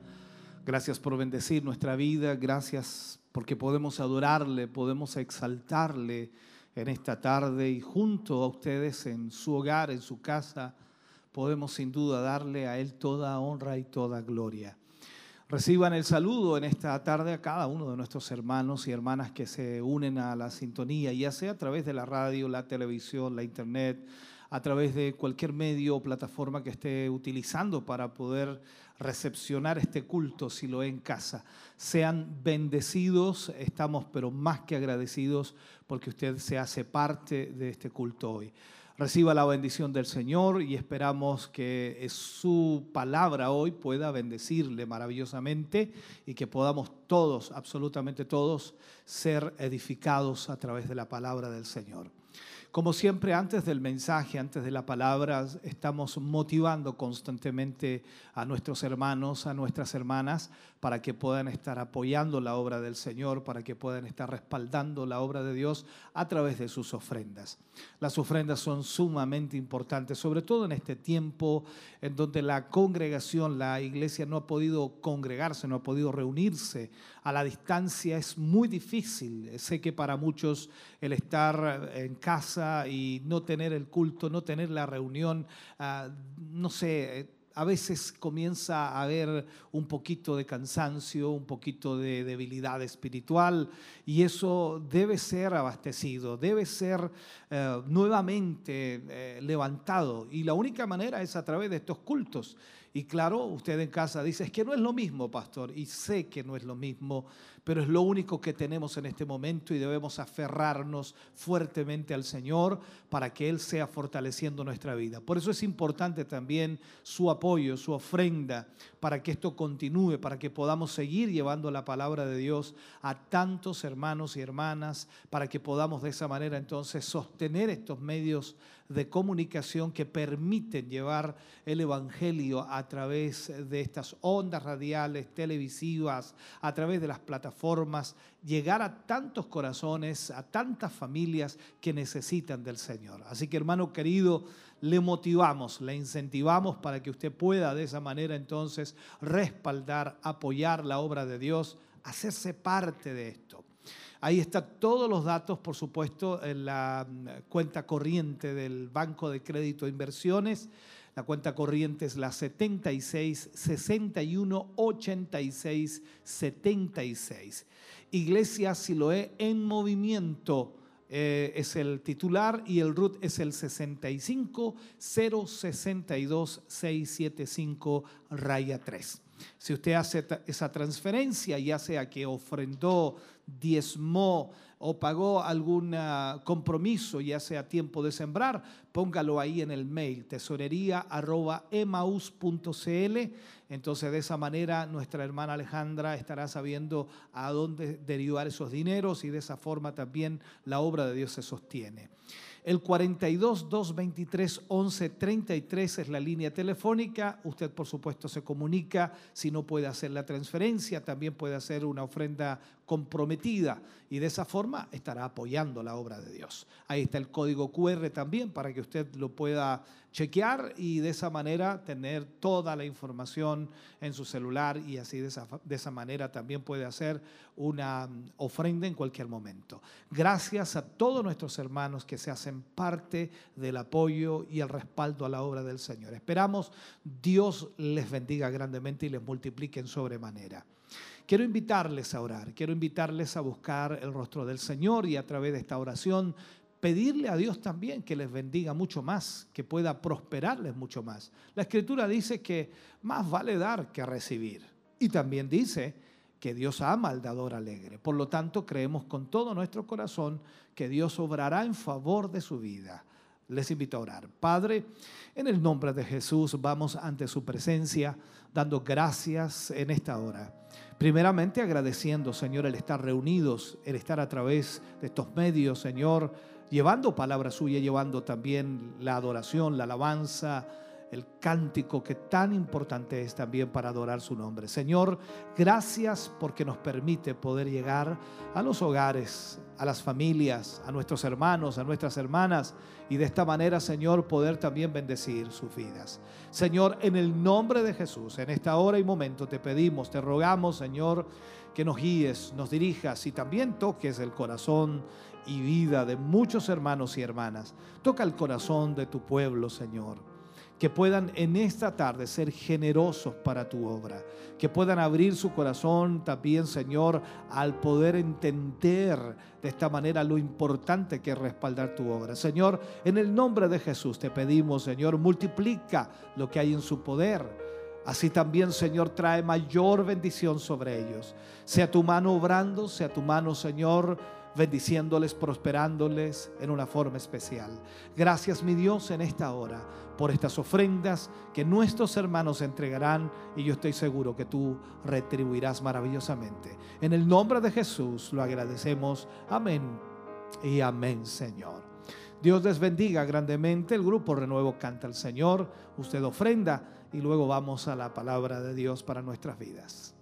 Gracias por bendecir nuestra vida. Gracias porque podemos adorarle, podemos exaltarle en esta tarde y junto a ustedes en su hogar, en su casa, podemos sin duda darle a Él toda honra y toda gloria. Reciban el saludo en esta tarde a cada uno de nuestros hermanos y hermanas que se unen a la sintonía, ya sea a través de la radio, la televisión, la internet, a través de cualquier medio o plataforma que esté utilizando para poder recepcionar este culto si lo es en casa. Sean bendecidos, estamos pero más que agradecidos porque usted se hace parte de este culto hoy reciba la bendición del Señor y esperamos que su palabra hoy pueda bendecirle maravillosamente y que podamos todos, absolutamente todos, ser edificados a través de la palabra del Señor. Como siempre, antes del mensaje, antes de la palabra, estamos motivando constantemente a nuestros hermanos, a nuestras hermanas, para que puedan estar apoyando la obra del Señor, para que puedan estar respaldando la obra de Dios a través de sus ofrendas. Las ofrendas son sumamente importantes, sobre todo en este tiempo en donde la congregación, la iglesia no ha podido congregarse, no ha podido reunirse a la distancia. Es muy difícil. Sé que para muchos el estar en casa y no tener el culto, no tener la reunión, ah, no sé a veces comienza a haber un poquito de cansancio, un poquito de debilidad espiritual y eso debe ser abastecido, debe ser eh, nuevamente eh, levantado y la única manera es a través de estos cultos. Y claro, usted en casa dice, es que no es lo mismo, pastor, y sé que no es lo mismo, pero es lo único que tenemos en este momento y debemos aferrarnos fuertemente al Señor para que Él sea fortaleciendo nuestra vida. Por eso es importante también su apoyo, su ofrenda, para que esto continúe, para que podamos seguir llevando la palabra de Dios a tantos hermanos y hermanas, para que podamos de esa manera entonces sostener estos medios de comunicación que permiten llevar el Evangelio a través de estas ondas radiales, televisivas, a través de las plataformas, llegar a tantos corazones, a tantas familias que necesitan del Señor. Así que hermano querido, le motivamos, le incentivamos para que usted pueda de esa manera entonces respaldar, apoyar la obra de Dios, hacerse parte de esto. Ahí están todos los datos, por supuesto, en la mm, cuenta corriente del Banco de Crédito e Inversiones. La cuenta corriente es la 76 61 86 76. Iglesia Siloé en movimiento eh, es el titular y el RUT es el 65 062 675 raya 3. Si usted hace esa transferencia, ya sea que ofrendó, diezmó o pagó algún ah, compromiso, ya sea tiempo de sembrar, póngalo ahí en el mail, tesorería.emaus.cl. Entonces, de esa manera, nuestra hermana Alejandra estará sabiendo a dónde derivar esos dineros y de esa forma también la obra de Dios se sostiene. El 42 223 11 33 es la línea telefónica. Usted, por supuesto, se comunica. Si no puede hacer la transferencia, también puede hacer una ofrenda comprometida y de esa forma estará apoyando la obra de Dios. Ahí está el código QR también para que usted lo pueda chequear y de esa manera tener toda la información en su celular y así de esa, de esa manera también puede hacer una mm, ofrenda en cualquier momento. Gracias a todos nuestros hermanos que se hacen parte del apoyo y el respaldo a la obra del Señor. Esperamos Dios les bendiga grandemente y les multiplique en sobremanera. Quiero invitarles a orar, quiero invitarles a buscar el rostro del Señor y a través de esta oración pedirle a Dios también que les bendiga mucho más, que pueda prosperarles mucho más. La escritura dice que más vale dar que recibir. Y también dice que Dios ama al dador alegre. Por lo tanto, creemos con todo nuestro corazón que Dios obrará en favor de su vida. Les invito a orar. Padre, en el nombre de Jesús vamos ante su presencia dando gracias en esta hora. Primeramente agradeciendo, Señor, el estar reunidos, el estar a través de estos medios, Señor, llevando palabra suya, llevando también la adoración, la alabanza, el cántico que tan importante es también para adorar su nombre. Señor, gracias porque nos permite poder llegar a los hogares, a las familias, a nuestros hermanos, a nuestras hermanas y de esta manera, Señor, poder también bendecir sus vidas. Señor, en el nombre de Jesús, en esta hora y momento te pedimos, te rogamos, Señor, que nos guíes, nos dirijas y también toques el corazón y vida de muchos hermanos y hermanas. Toca el corazón de tu pueblo, Señor que puedan en esta tarde ser generosos para tu obra, que puedan abrir su corazón también, Señor, al poder entender de esta manera lo importante que es respaldar tu obra. Señor, en el nombre de Jesús te pedimos, Señor, multiplica lo que hay en su poder. Así también, Señor, trae mayor bendición sobre ellos. Sea tu mano obrando, sea tu mano, Señor, bendiciéndoles, prosperándoles en una forma especial. Gracias, mi Dios, en esta hora por estas ofrendas que nuestros hermanos entregarán y yo estoy seguro que tú retribuirás maravillosamente. En el nombre de Jesús lo agradecemos. Amén y amén, Señor. Dios les bendiga grandemente. El grupo Renuevo canta al Señor. Usted ofrenda y luego vamos a la palabra de Dios para nuestras vidas.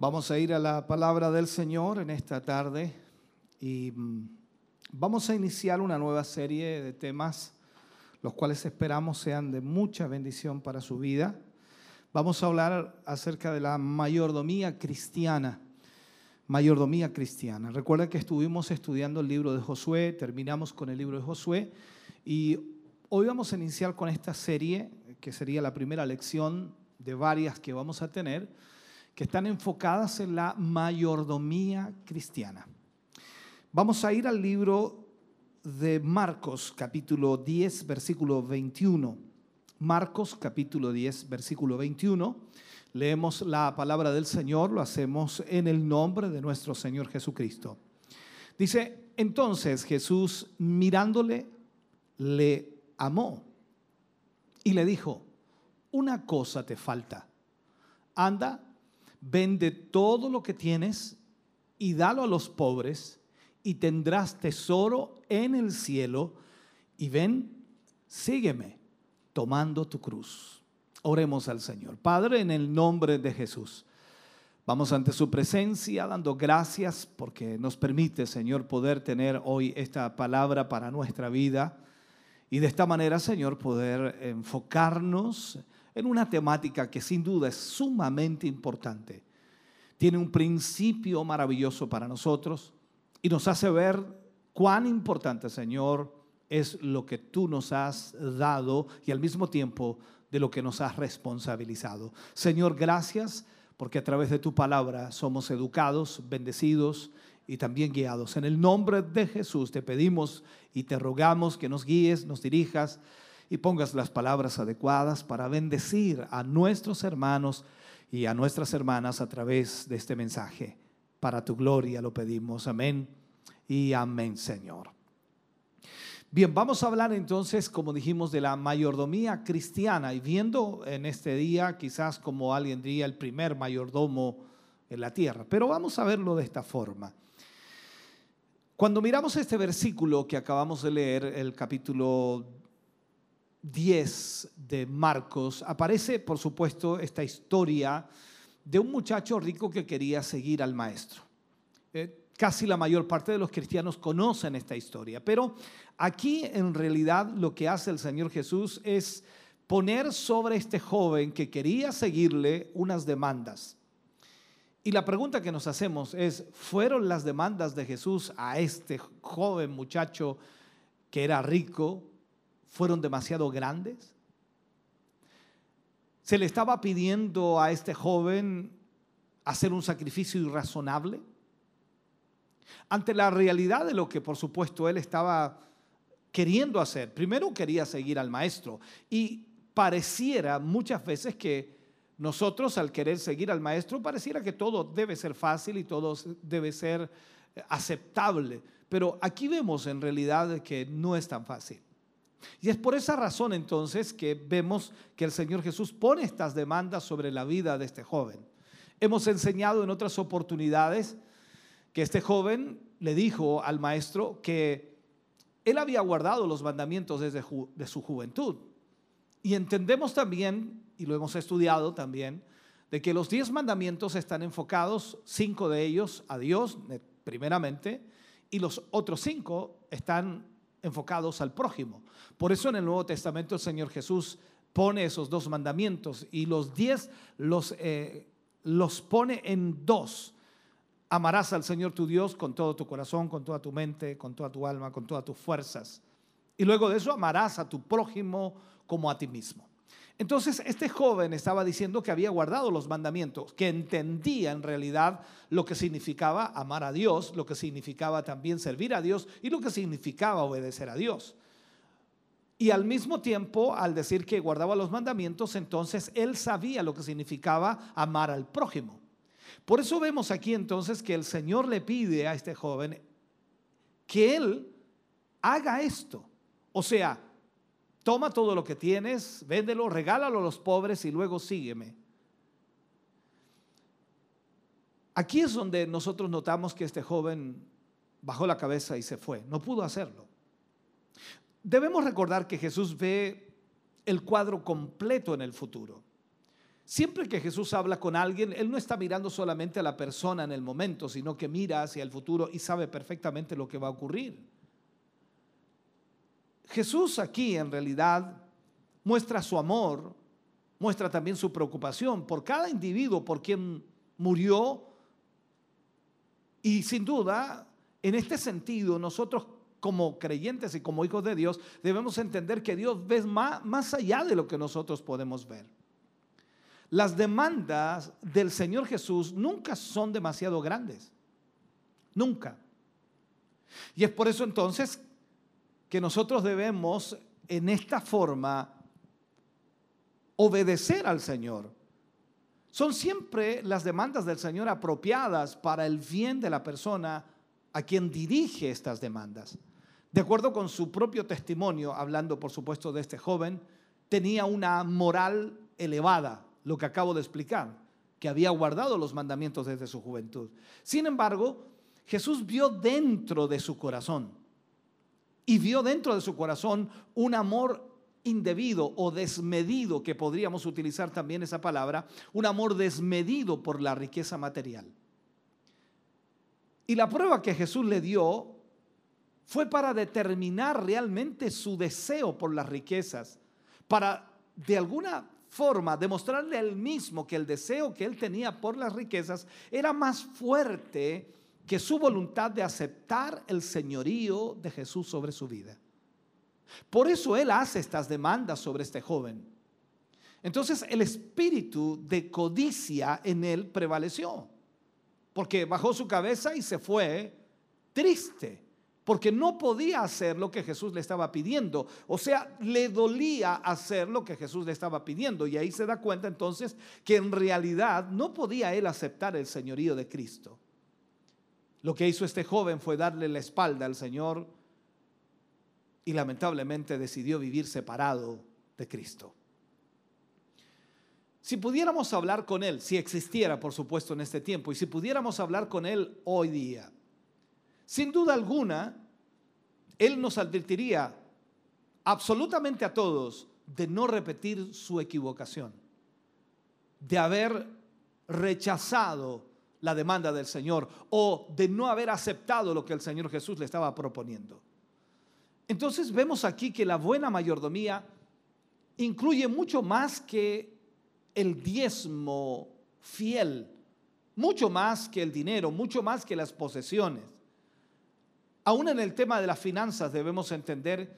Vamos a ir a la palabra del Señor en esta tarde y mm, vamos a iniciar una nueva serie de temas, los cuales esperamos sean de mucha bendición para su vida. Vamos a hablar acerca de la mayordomía cristiana. Mayordomía cristiana. Recuerda que estuvimos estudiando el libro de Josué, terminamos con el libro de Josué y hoy vamos a iniciar con esta serie, que sería la primera lección de varias que vamos a tener que están enfocadas en la mayordomía cristiana. Vamos a ir al libro de Marcos, capítulo 10, versículo 21. Marcos, capítulo 10, versículo 21. Leemos la palabra del Señor, lo hacemos en el nombre de nuestro Señor Jesucristo. Dice, entonces Jesús mirándole, le amó y le dijo, una cosa te falta. Anda, vende todo lo que tienes y dalo a los pobres y tendrás tesoro en el cielo y ven, sígueme tomando tu cruz. Oremos al Señor. Padre, en el nombre de Jesús. Vamos ante su presencia dando gracias porque nos permite, Señor, poder tener hoy esta palabra para nuestra vida y de esta manera, Señor, poder enfocarnos en una temática que sin duda es sumamente importante. Tiene un principio maravilloso para nosotros y nos hace ver cuán importante, Señor, es lo que tú nos has dado y al mismo tiempo de lo que nos has responsabilizado. Señor, gracias porque a través de tu palabra somos educados, bendecidos y también guiados. En el nombre de Jesús te pedimos y te rogamos que nos guíes, nos dirijas y pongas las palabras adecuadas para bendecir a nuestros hermanos y a nuestras hermanas a través de este mensaje. Para tu gloria lo pedimos. Amén y amén, Señor. Bien, vamos a hablar entonces, como dijimos, de la mayordomía cristiana y viendo en este día quizás como alguien diría el primer mayordomo en la tierra, pero vamos a verlo de esta forma. Cuando miramos este versículo que acabamos de leer, el capítulo 10 de Marcos, aparece, por supuesto, esta historia de un muchacho rico que quería seguir al maestro. Eh, casi la mayor parte de los cristianos conocen esta historia, pero aquí en realidad lo que hace el Señor Jesús es poner sobre este joven que quería seguirle unas demandas. Y la pregunta que nos hacemos es, ¿fueron las demandas de Jesús a este joven muchacho que era rico, fueron demasiado grandes? ¿Se le estaba pidiendo a este joven hacer un sacrificio irrazonable? Ante la realidad de lo que por supuesto él estaba queriendo hacer. Primero quería seguir al maestro y pareciera muchas veces que nosotros al querer seguir al maestro pareciera que todo debe ser fácil y todo debe ser aceptable. Pero aquí vemos en realidad que no es tan fácil. Y es por esa razón entonces que vemos que el Señor Jesús pone estas demandas sobre la vida de este joven. Hemos enseñado en otras oportunidades que este joven le dijo al maestro que él había guardado los mandamientos desde su juventud. Y entendemos también, y lo hemos estudiado también, de que los diez mandamientos están enfocados, cinco de ellos a Dios, eh, primeramente, y los otros cinco están enfocados al prójimo. Por eso en el Nuevo Testamento el Señor Jesús pone esos dos mandamientos y los diez los, eh, los pone en dos. Amarás al Señor tu Dios con todo tu corazón, con toda tu mente, con toda tu alma, con todas tus fuerzas. Y luego de eso amarás a tu prójimo como a ti mismo. Entonces este joven estaba diciendo que había guardado los mandamientos, que entendía en realidad lo que significaba amar a Dios, lo que significaba también servir a Dios y lo que significaba obedecer a Dios. Y al mismo tiempo, al decir que guardaba los mandamientos, entonces él sabía lo que significaba amar al prójimo. Por eso vemos aquí entonces que el Señor le pide a este joven que él haga esto. O sea, toma todo lo que tienes, véndelo, regálalo a los pobres y luego sígueme. Aquí es donde nosotros notamos que este joven bajó la cabeza y se fue. No pudo hacerlo. Debemos recordar que Jesús ve el cuadro completo en el futuro. Siempre que Jesús habla con alguien, Él no está mirando solamente a la persona en el momento, sino que mira hacia el futuro y sabe perfectamente lo que va a ocurrir. Jesús aquí en realidad muestra su amor, muestra también su preocupación por cada individuo por quien murió. Y sin duda, en este sentido, nosotros como creyentes y como hijos de Dios debemos entender que Dios ve más, más allá de lo que nosotros podemos ver. Las demandas del Señor Jesús nunca son demasiado grandes. Nunca. Y es por eso entonces que nosotros debemos en esta forma obedecer al Señor. Son siempre las demandas del Señor apropiadas para el bien de la persona a quien dirige estas demandas. De acuerdo con su propio testimonio, hablando por supuesto de este joven, tenía una moral elevada, lo que acabo de explicar, que había guardado los mandamientos desde su juventud. Sin embargo, Jesús vio dentro de su corazón y vio dentro de su corazón un amor indebido o desmedido, que podríamos utilizar también esa palabra, un amor desmedido por la riqueza material. Y la prueba que Jesús le dio fue para determinar realmente su deseo por las riquezas, para de alguna forma demostrarle a él mismo que el deseo que él tenía por las riquezas era más fuerte que su voluntad de aceptar el señorío de Jesús sobre su vida. Por eso él hace estas demandas sobre este joven. Entonces el espíritu de codicia en él prevaleció, porque bajó su cabeza y se fue triste, porque no podía hacer lo que Jesús le estaba pidiendo. O sea, le dolía hacer lo que Jesús le estaba pidiendo. Y ahí se da cuenta entonces que en realidad no podía él aceptar el señorío de Cristo. Lo que hizo este joven fue darle la espalda al Señor y lamentablemente decidió vivir separado de Cristo. Si pudiéramos hablar con Él, si existiera por supuesto en este tiempo, y si pudiéramos hablar con Él hoy día, sin duda alguna, Él nos advertiría absolutamente a todos de no repetir su equivocación, de haber rechazado la demanda del Señor o de no haber aceptado lo que el Señor Jesús le estaba proponiendo. Entonces vemos aquí que la buena mayordomía incluye mucho más que el diezmo fiel, mucho más que el dinero, mucho más que las posesiones. Aún en el tema de las finanzas debemos entender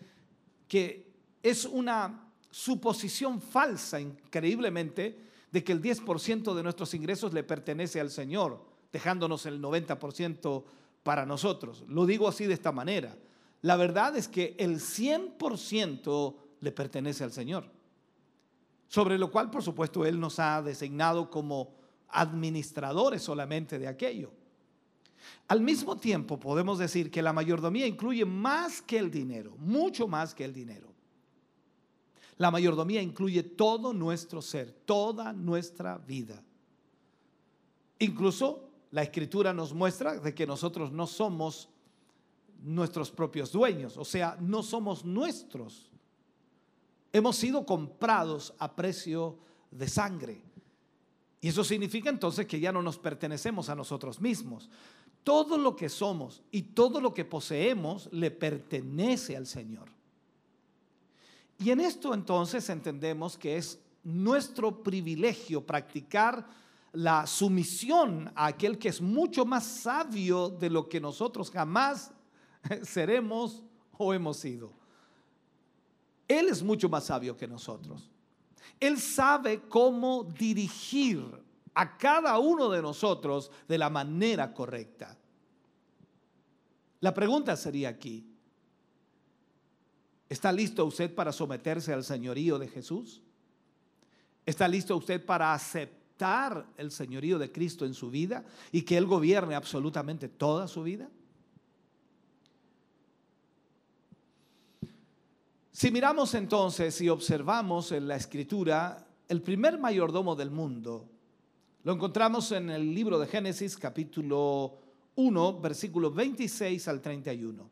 que es una suposición falsa, increíblemente, de que el 10% de nuestros ingresos le pertenece al Señor, dejándonos el 90% para nosotros. Lo digo así de esta manera. La verdad es que el 100% le pertenece al Señor, sobre lo cual, por supuesto, Él nos ha designado como administradores solamente de aquello. Al mismo tiempo, podemos decir que la mayordomía incluye más que el dinero, mucho más que el dinero. La mayordomía incluye todo nuestro ser, toda nuestra vida. Incluso la escritura nos muestra de que nosotros no somos nuestros propios dueños, o sea, no somos nuestros. Hemos sido comprados a precio de sangre. Y eso significa entonces que ya no nos pertenecemos a nosotros mismos. Todo lo que somos y todo lo que poseemos le pertenece al Señor. Y en esto entonces entendemos que es nuestro privilegio practicar la sumisión a aquel que es mucho más sabio de lo que nosotros jamás seremos o hemos sido. Él es mucho más sabio que nosotros. Él sabe cómo dirigir a cada uno de nosotros de la manera correcta. La pregunta sería aquí, ¿está listo usted para someterse al señorío de Jesús? ¿Está listo usted para aceptar el señorío de Cristo en su vida y que Él gobierne absolutamente toda su vida? Si miramos entonces y observamos en la escritura, el primer mayordomo del mundo, lo encontramos en el libro de Génesis capítulo 1, versículos 26 al 31.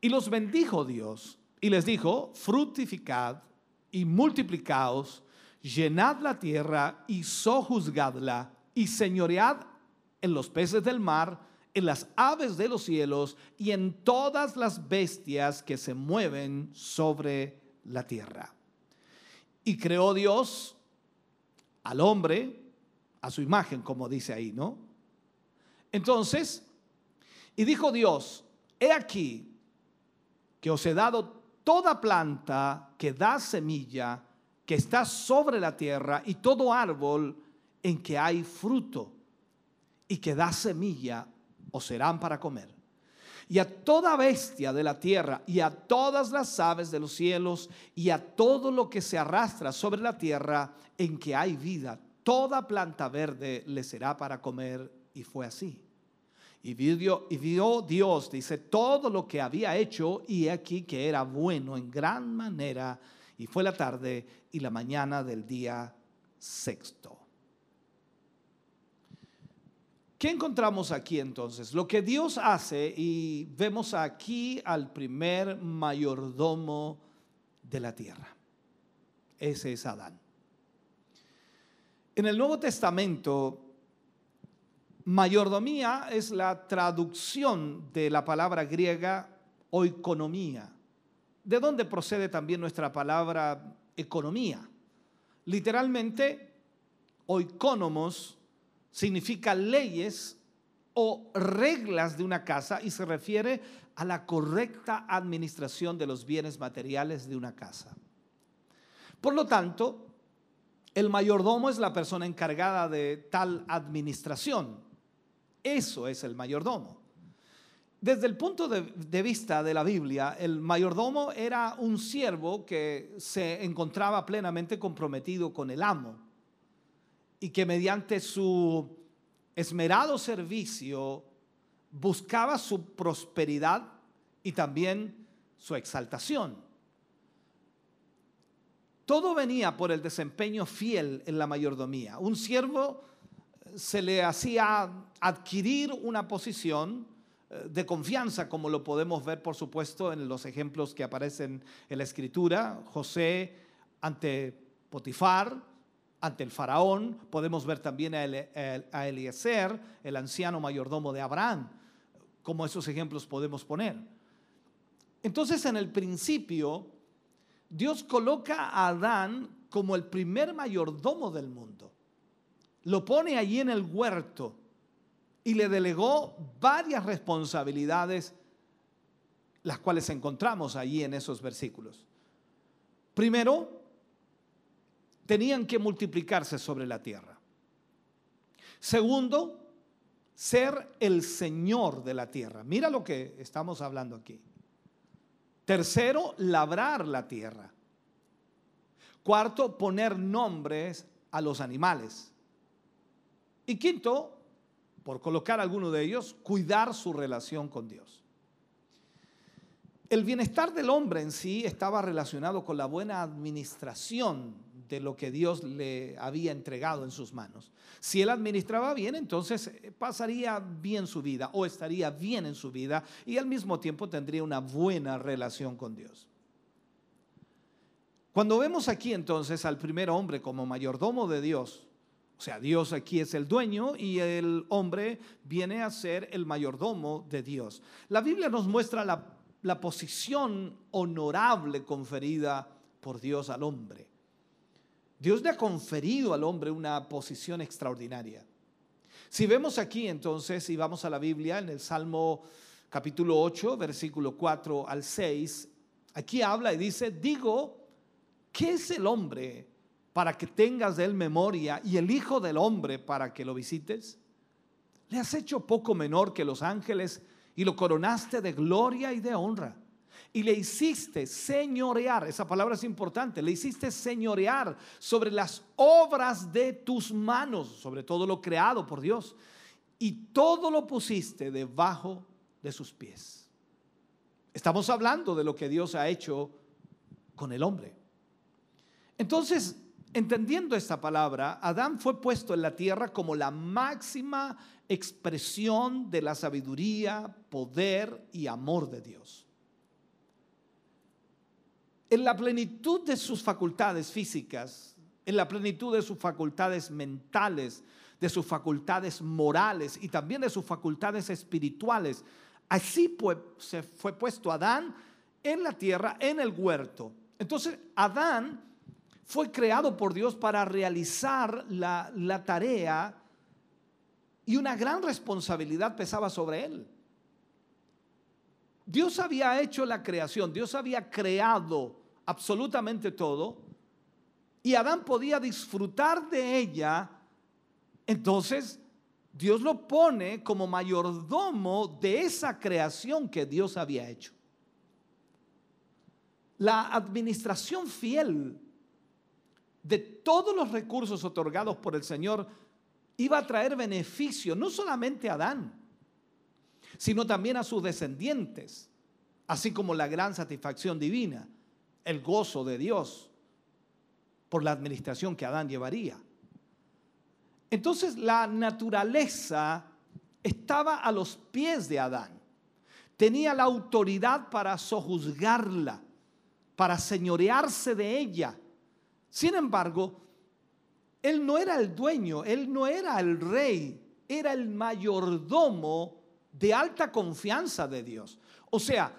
Y los bendijo Dios y les dijo, fructificad y multiplicaos, llenad la tierra y sojuzgadla y señoread en los peces del mar, en las aves de los cielos y en todas las bestias que se mueven sobre la tierra. Y creó Dios al hombre a su imagen, como dice ahí, ¿no? Entonces, y dijo Dios, he aquí que os he dado toda planta que da semilla, que está sobre la tierra, y todo árbol en que hay fruto, y que da semilla o serán para comer. Y a toda bestia de la tierra, y a todas las aves de los cielos, y a todo lo que se arrastra sobre la tierra en que hay vida, toda planta verde le será para comer. Y fue así. Y vio, Dios, dice, todo lo que había hecho, y aquí que era bueno en gran manera. Y fue la tarde y la mañana del día sexto. ¿Qué encontramos aquí entonces? Lo que Dios hace y vemos aquí al primer mayordomo de la tierra. Ese es Adán. En el Nuevo Testamento, mayordomía es la traducción de la palabra griega oikonomía, de donde procede también nuestra palabra economía. Literalmente, oikonomos significa leyes o reglas de una casa y se refiere a la correcta administración de los bienes materiales de una casa. Por lo tanto, el mayordomo es la persona encargada de tal administración. Eso es el mayordomo. Desde el punto de, vista de la Biblia, el mayordomo era un siervo que se encontraba plenamente comprometido con el amo y que mediante su esmerado servicio buscaba su prosperidad y también su exaltación. Todo venía por el desempeño fiel en la mayordomía. Un siervo se le hacía adquirir una posición eh, de confianza, como lo podemos ver, por supuesto, en los ejemplos que aparecen en la escritura. José ante Potifar, ante el faraón. Podemos ver también a Eliezer, el anciano mayordomo de Abraham, como esos ejemplos podemos poner. Entonces, en el principio, Dios coloca a Adán como el primer mayordomo del mundo. Lo pone allí en el huerto y le delegó varias responsabilidades, las cuales encontramos allí en esos versículos. Primero, tenían que multiplicarse sobre la tierra. Segundo, ser el Señor de la tierra. Mira lo que estamos hablando aquí. Tercero, labrar la tierra. Cuarto, poner nombres a los animales. Y quinto, por colocar alguno de ellos, cuidar su relación con Dios. El bienestar del hombre en sí estaba relacionado con la buena administración de lo que Dios le había entregado en sus manos. Si él administraba bien, entonces eh, pasaría bien su vida o estaría bien en su vida y al mismo tiempo tendría una buena relación con Dios. Cuando vemos aquí entonces al primer hombre como mayordomo de Dios, o sea, Dios aquí es el dueño y el hombre viene a ser el mayordomo de Dios. La Biblia nos muestra la, la posición honorable conferida por Dios al hombre. Dios le ha conferido al hombre una posición extraordinaria. Si vemos aquí entonces y vamos a la Biblia en el Salmo capítulo 8, versículo 4 al 6, aquí habla y dice, digo, ¿qué es el hombre para que tengas de él memoria y el Hijo del Hombre para que lo visites? Le has hecho poco menor que los ángeles y lo coronaste de gloria y de honra y le hiciste señorear, esa palabra es importante, le hiciste señorear sobre las obras de tus manos, sobre todo lo creado por Dios, y todo lo pusiste debajo de sus pies. Estamos hablando de lo que Dios ha hecho con el hombre. Entonces, entendiendo esta palabra, Adán fue puesto en la tierra como la máxima expresión de la sabiduría, poder y amor de Dios en la plenitud de sus facultades físicas, en la plenitud de sus facultades mentales, de sus facultades morales y también de sus facultades espirituales. Así pues, se fue puesto Adán en la tierra, en el huerto. Entonces, Adán fue creado por Dios para realizar la, la tarea y una gran responsabilidad pesaba sobre él. Dios había hecho la creación, Dios había creado absolutamente todo, y Adán podía disfrutar de ella, entonces Dios lo pone como mayordomo de esa creación que Dios había hecho. La administración fiel de todos los recursos otorgados por el Señor iba a traer beneficio no solamente a Adán, sino también a sus descendientes, así como la gran satisfacción divina el gozo de Dios por la administración que Adán llevaría. Entonces la naturaleza estaba a los pies de Adán. Tenía la autoridad para sojuzgarla, para señorearse de ella. Sin embargo, él no era el dueño, él no era el rey, era el mayordomo de alta confianza de Dios. O sea,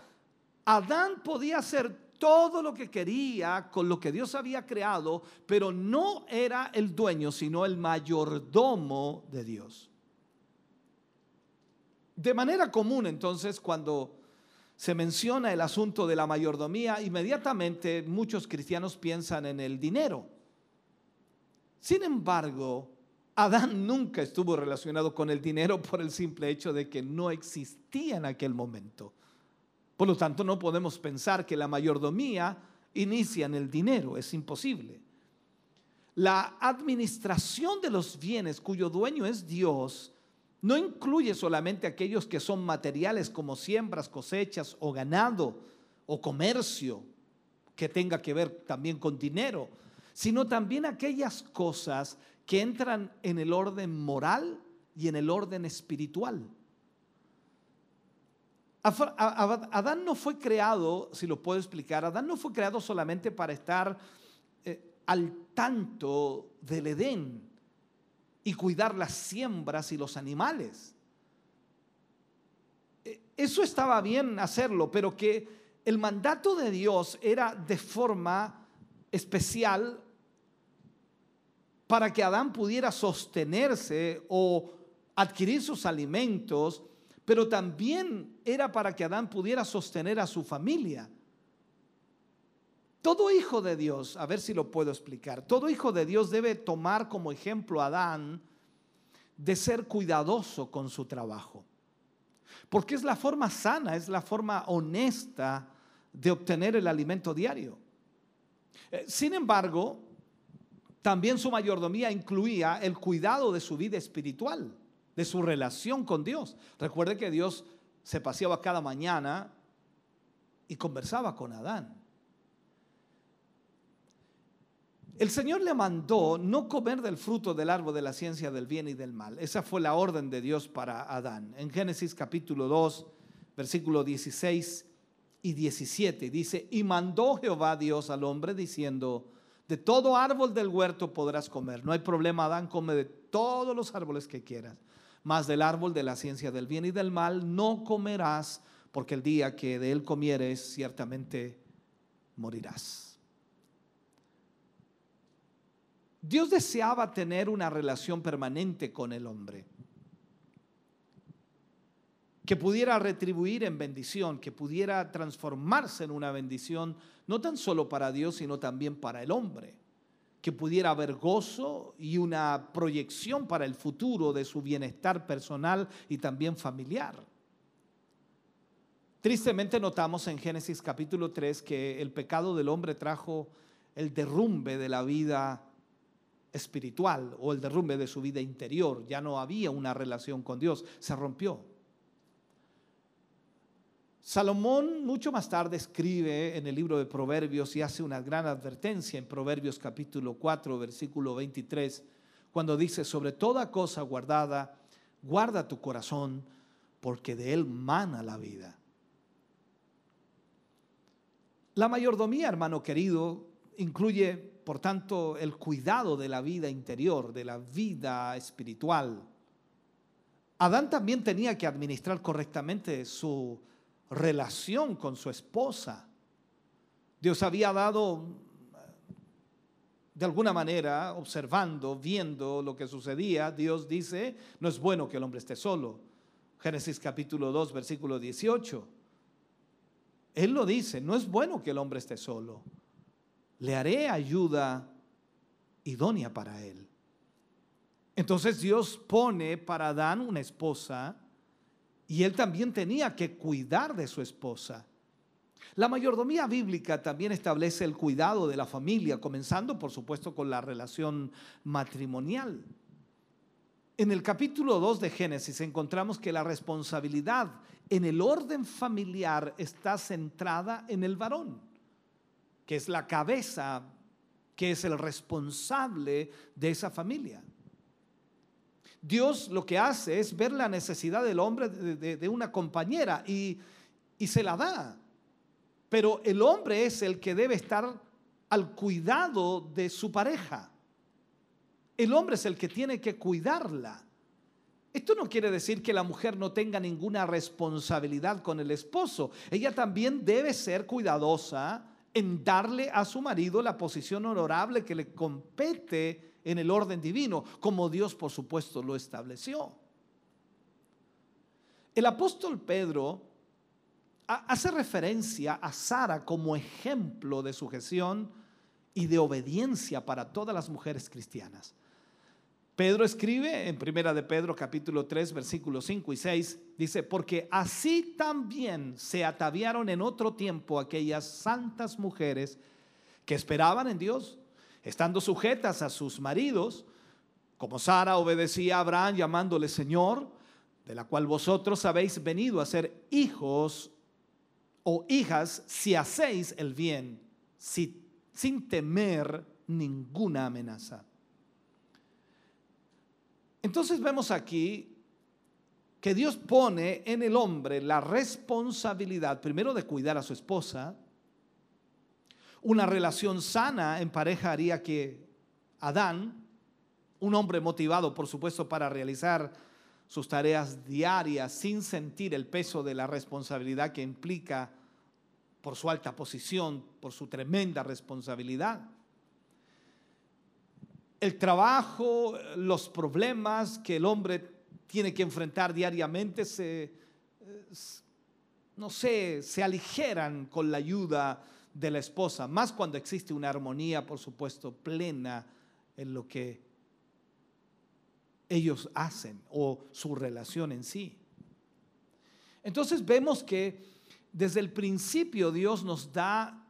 Adán podía hacer todo lo que quería con lo que Dios había creado, pero no era el dueño, sino el mayordomo de Dios. De manera común, entonces, cuando se menciona el asunto de la mayordomía, inmediatamente muchos cristianos piensan en el dinero. Sin embargo, Adán nunca estuvo relacionado con el dinero por el simple hecho de que no existía en aquel momento. Por lo tanto, no podemos pensar que la mayordomía inicia en el dinero, es imposible. La administración de los bienes cuyo dueño es Dios no incluye solamente aquellos que son materiales como siembras, cosechas o ganado o comercio que tenga que ver también con dinero, sino también aquellas cosas que entran en el orden moral y en el orden espiritual. Adán no fue creado, si lo puedo explicar, Adán no fue creado solamente para estar eh, al tanto del Edén y cuidar las siembras y los animales. Eh, eso estaba bien hacerlo, pero que el mandato de Dios era de forma especial para que Adán pudiera sostenerse o adquirir sus alimentos pero también era para que Adán pudiera sostener a su familia. Todo hijo de Dios, a ver si lo puedo explicar, todo hijo de Dios debe tomar como ejemplo a Adán de ser cuidadoso con su trabajo. Porque es la forma sana, es la forma honesta de obtener el alimento diario. Eh, Sin embargo, también su mayordomía incluía el cuidado de su vida espiritual, de su relación con Dios. Recuerde que Dios se paseaba cada mañana y conversaba con Adán. El Señor le mandó no comer del fruto del árbol de la ciencia del bien y del mal. Esa fue la orden de Dios para Adán. En Génesis capítulo 2, versículo 16 y 17 dice, y mandó Jehová Dios al hombre diciendo, de todo árbol del huerto podrás comer. No hay problema, Adán, come de todos los árboles que quieras. Mas del árbol de la ciencia del bien y del mal no comerás, porque el día que de él comieres ciertamente morirás. Dios deseaba tener una relación permanente con el hombre, que pudiera retribuir en bendición, que pudiera transformarse en una bendición, no tan solo para Dios, sino también para el hombre, que pudiera haber gozo y una proyección para el futuro de su bienestar personal y también familiar. Tristemente notamos en Génesis capítulo 3 que el pecado del hombre trajo el derrumbe de la vida espiritual o el derrumbe de su vida interior. Ya no había una relación con Dios, se rompió. Salomón mucho más tarde escribe en el libro de Proverbios y hace una gran advertencia en Proverbios capítulo 4, versículo 23, cuando dice, sobre toda cosa guardada, guarda tu corazón, porque de él mana la vida. La mayordomía, hermano querido, incluye, por tanto, el cuidado de la vida interior, de la vida espiritual. Adán también tenía que administrar correctamente su relación con su esposa. Dios había dado, de alguna manera, observando, viendo lo que sucedía, Dios dice, no es bueno que el hombre esté solo. Génesis capítulo 2, versículo 18. Él lo dice, no es bueno que el hombre esté solo. Le haré ayuda idónea para él. Entonces Dios pone para Adán una esposa y él también tenía que cuidar de su esposa. La mayordomía bíblica también establece el cuidado de la familia, comenzando por supuesto con la relación matrimonial. En el capítulo 2 de Génesis encontramos que la responsabilidad en el orden familiar está centrada en el varón, que es la cabeza, que es el responsable de esa familia. Dios lo que hace es ver la necesidad del hombre de, una compañera y, y se la da. Pero el hombre es el que debe estar al cuidado de su pareja. El hombre es el que tiene que cuidarla. Esto no quiere decir que la mujer no tenga ninguna responsabilidad con el esposo. Ella también debe ser cuidadosa en darle a su marido la posición honorable que le compete en el orden divino, como Dios por supuesto lo estableció. El apóstol Pedro ha- hace referencia a Sara como ejemplo de sujeción y de obediencia para todas las mujeres cristianas. Pedro escribe en Primera de Pedro capítulo 3 versículos 5 y 6 dice, porque así también se ataviaron en otro tiempo aquellas santas mujeres que esperaban en Dios, estando sujetas a sus maridos, como Sara obedecía a Abraham llamándole Señor, de la cual vosotros habéis venido a ser hijos o hijas si hacéis el bien, si- sin temer ninguna amenaza. Entonces vemos aquí que Dios pone en el hombre la responsabilidad, primero de cuidar a su esposa. Una relación sana en pareja haría que Adán, un hombre motivado, por supuesto, para realizar sus tareas diarias sin sentir el peso de la responsabilidad que implica por su alta posición, por su tremenda responsabilidad el trabajo, los problemas que el hombre tiene que enfrentar diariamente se, eh, no sé, se aligeran con la ayuda de la esposa, más cuando existe una armonía, por supuesto, plena en lo que ellos hacen o su relación en sí. Entonces vemos que desde el principio Dios nos da,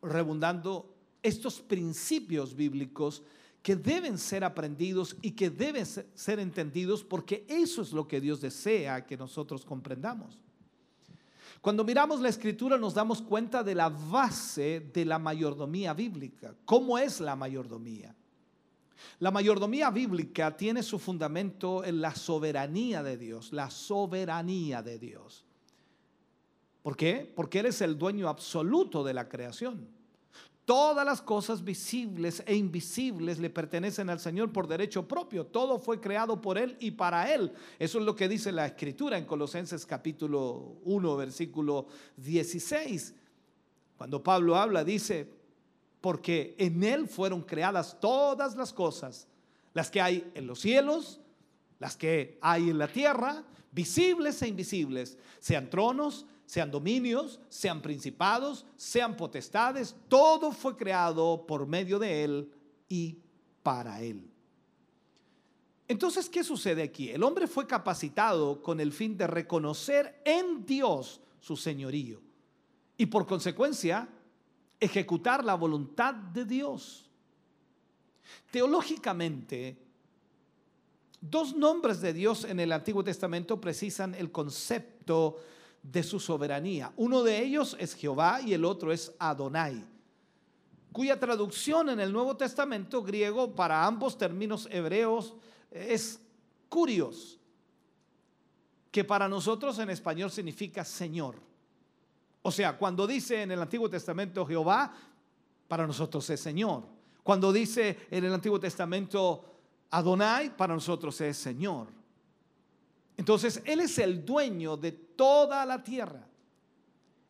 rebundando, estos principios bíblicos que deben ser aprendidos y que deben ser entendidos porque eso es lo que Dios desea que nosotros comprendamos. Cuando miramos la escritura nos damos cuenta de la base de la mayordomía bíblica. ¿Cómo es la mayordomía? La mayordomía bíblica tiene su fundamento en la soberanía de Dios, la soberanía de Dios. ¿Por qué? Porque Él es el dueño absoluto de la creación. Todas las cosas visibles e invisibles le pertenecen al Señor por derecho propio. Todo fue creado por Él y para Él. Eso es lo que dice la Escritura en Colosenses capítulo 1, versículo 16. Cuando Pablo habla, dice, porque en Él fueron creadas todas las cosas, las que hay en los cielos, las que hay en la tierra, visibles e invisibles, sean tronos, sean dominios, sean principados, sean potestades, todo fue creado por medio de Él y para Él. Entonces, ¿qué sucede aquí? El hombre fue capacitado con el fin de reconocer en Dios su señorío y por consecuencia ejecutar la voluntad de Dios. Teológicamente, dos nombres de Dios en el Antiguo Testamento precisan el concepto su soberanía. Uno de ellos es Jehová y el otro es Adonai, cuya traducción en el Nuevo Testamento griego para ambos términos hebreos es curios, que para nosotros en español significa Señor. O sea, cuando dice en el Antiguo Testamento Jehová, para nosotros es Señor. Cuando dice en el Antiguo Testamento Adonai, para nosotros es Señor. Entonces, Él es el dueño de toda la tierra,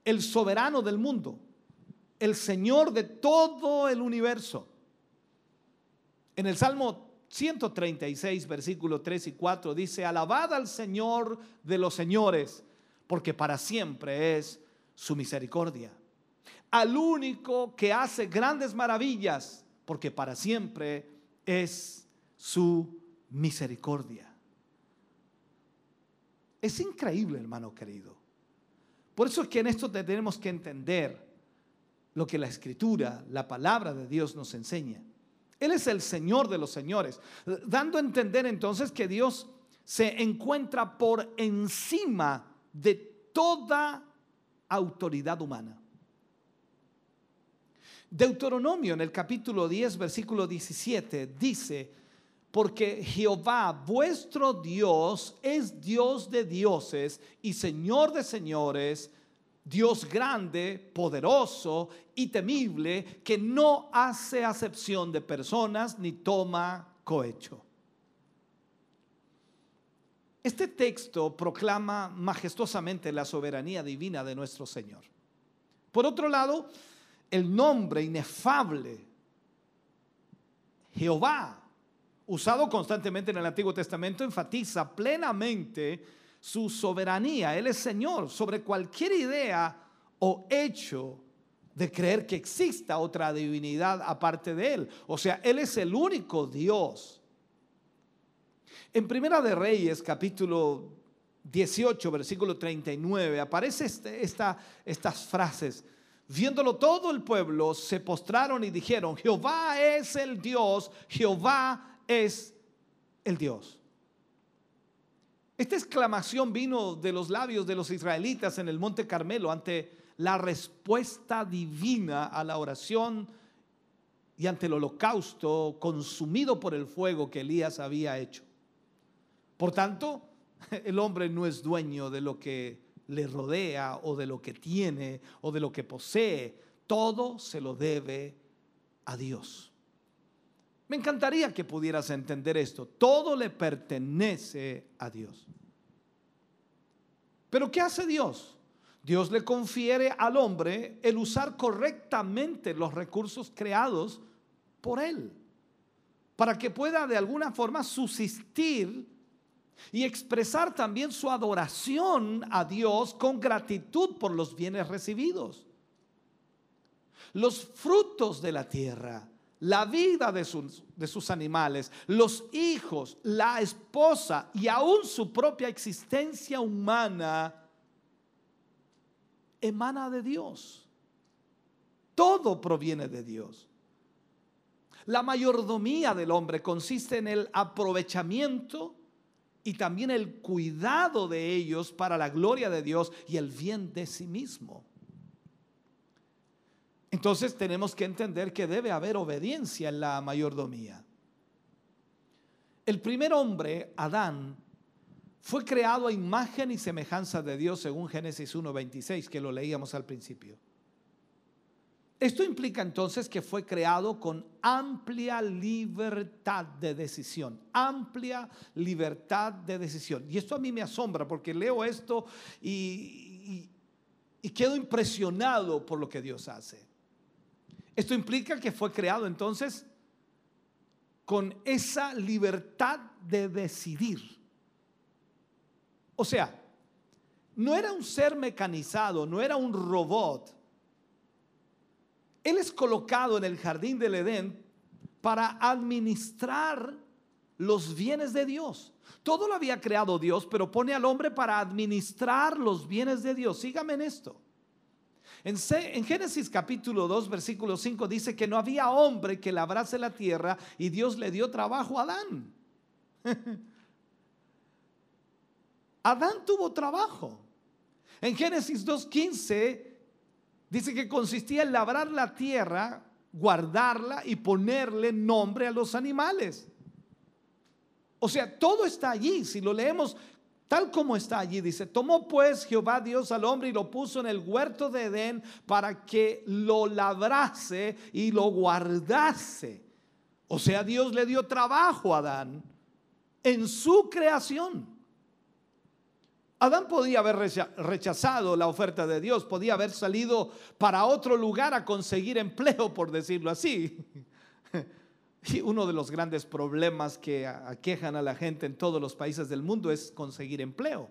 el soberano del mundo, el Señor de todo el universo. En el Salmo 136, versículos 3 y 4 dice, alabad al Señor de los señores, porque para siempre es su misericordia. Al único que hace grandes maravillas, porque para siempre es su misericordia. Es increíble, hermano querido. Por eso es que en esto tenemos que entender lo que la escritura, la palabra de Dios nos enseña. Él es el Señor de los señores, dando a entender entonces que Dios se encuentra por encima de toda autoridad humana. Deuteronomio en el capítulo 10, versículo 17 dice, porque Jehová vuestro Dios es Dios de dioses y Señor de señores, Dios grande, poderoso y temible, que no hace acepción de personas ni toma cohecho. Este texto proclama majestuosamente la soberanía divina de nuestro Señor. Por otro lado, el nombre inefable, Jehová, usado constantemente en el Antiguo Testamento, enfatiza plenamente su soberanía. Él es Señor sobre cualquier idea o hecho de creer que exista otra divinidad aparte de Él. O sea, Él es el único Dios. En Primera de Reyes, capítulo 18, versículo 39, aparece este, esta, estas frases. Viéndolo todo el pueblo, se postraron y dijeron, Jehová es el Dios, Jehová es el Dios. Esta exclamación vino de los labios de los israelitas en el monte Carmelo ante la respuesta divina a la oración y ante el holocausto consumido por el fuego que Elías había hecho. Por tanto, el hombre no es dueño de lo que le rodea o de lo que tiene o de lo que posee. Todo se lo debe a Dios. Me encantaría que pudieras entender esto. Todo le pertenece a Dios. Pero ¿qué hace Dios? Dios le confiere al hombre el usar correctamente los recursos creados por él, para que pueda de alguna forma subsistir y expresar también su adoración a Dios con gratitud por los bienes recibidos. los frutos de la tierra, la vida de sus, animales, los hijos, la esposa y aún su propia existencia humana emana de Dios. Todo proviene de Dios. La mayordomía del hombre consiste en el aprovechamiento y también el cuidado de ellos para la gloria de Dios y el bien de sí mismo. Entonces tenemos que entender que debe haber obediencia en la mayordomía. El primer hombre, Adán, fue creado a imagen y semejanza de Dios según Génesis 1.26, que lo leíamos al principio. Esto implica entonces que fue creado con amplia libertad de decisión, amplia libertad de decisión. Y esto a mí me asombra porque leo esto y, y, y quedo impresionado por lo que Dios hace. Esto implica que fue creado entonces con esa libertad de decidir. O sea, no era un ser mecanizado, no era un robot él es colocado en el jardín del Edén para administrar los bienes de Dios. Todo lo había creado Dios, pero pone al hombre para administrar los bienes de Dios. Sígame en esto. En, Génesis capítulo 2, versículo 5 dice que no había hombre que labrase la tierra y Dios le dio trabajo a Adán. Adán tuvo trabajo. En Génesis 2.15 Dice que consistía en labrar la tierra, guardarla y ponerle nombre a los animales. O sea, todo está allí. Si lo leemos tal como está allí, dice, tomó pues Jehová Dios al hombre y lo puso en el huerto de Edén para que lo labrase y lo guardase. O sea, Dios le dio trabajo a Adán en su creación. Adán podía haber rechazado la oferta de Dios, podía haber salido para otro lugar a conseguir empleo, por decirlo así. Y uno de los grandes problemas que aquejan a la gente en todos los países del mundo es conseguir empleo.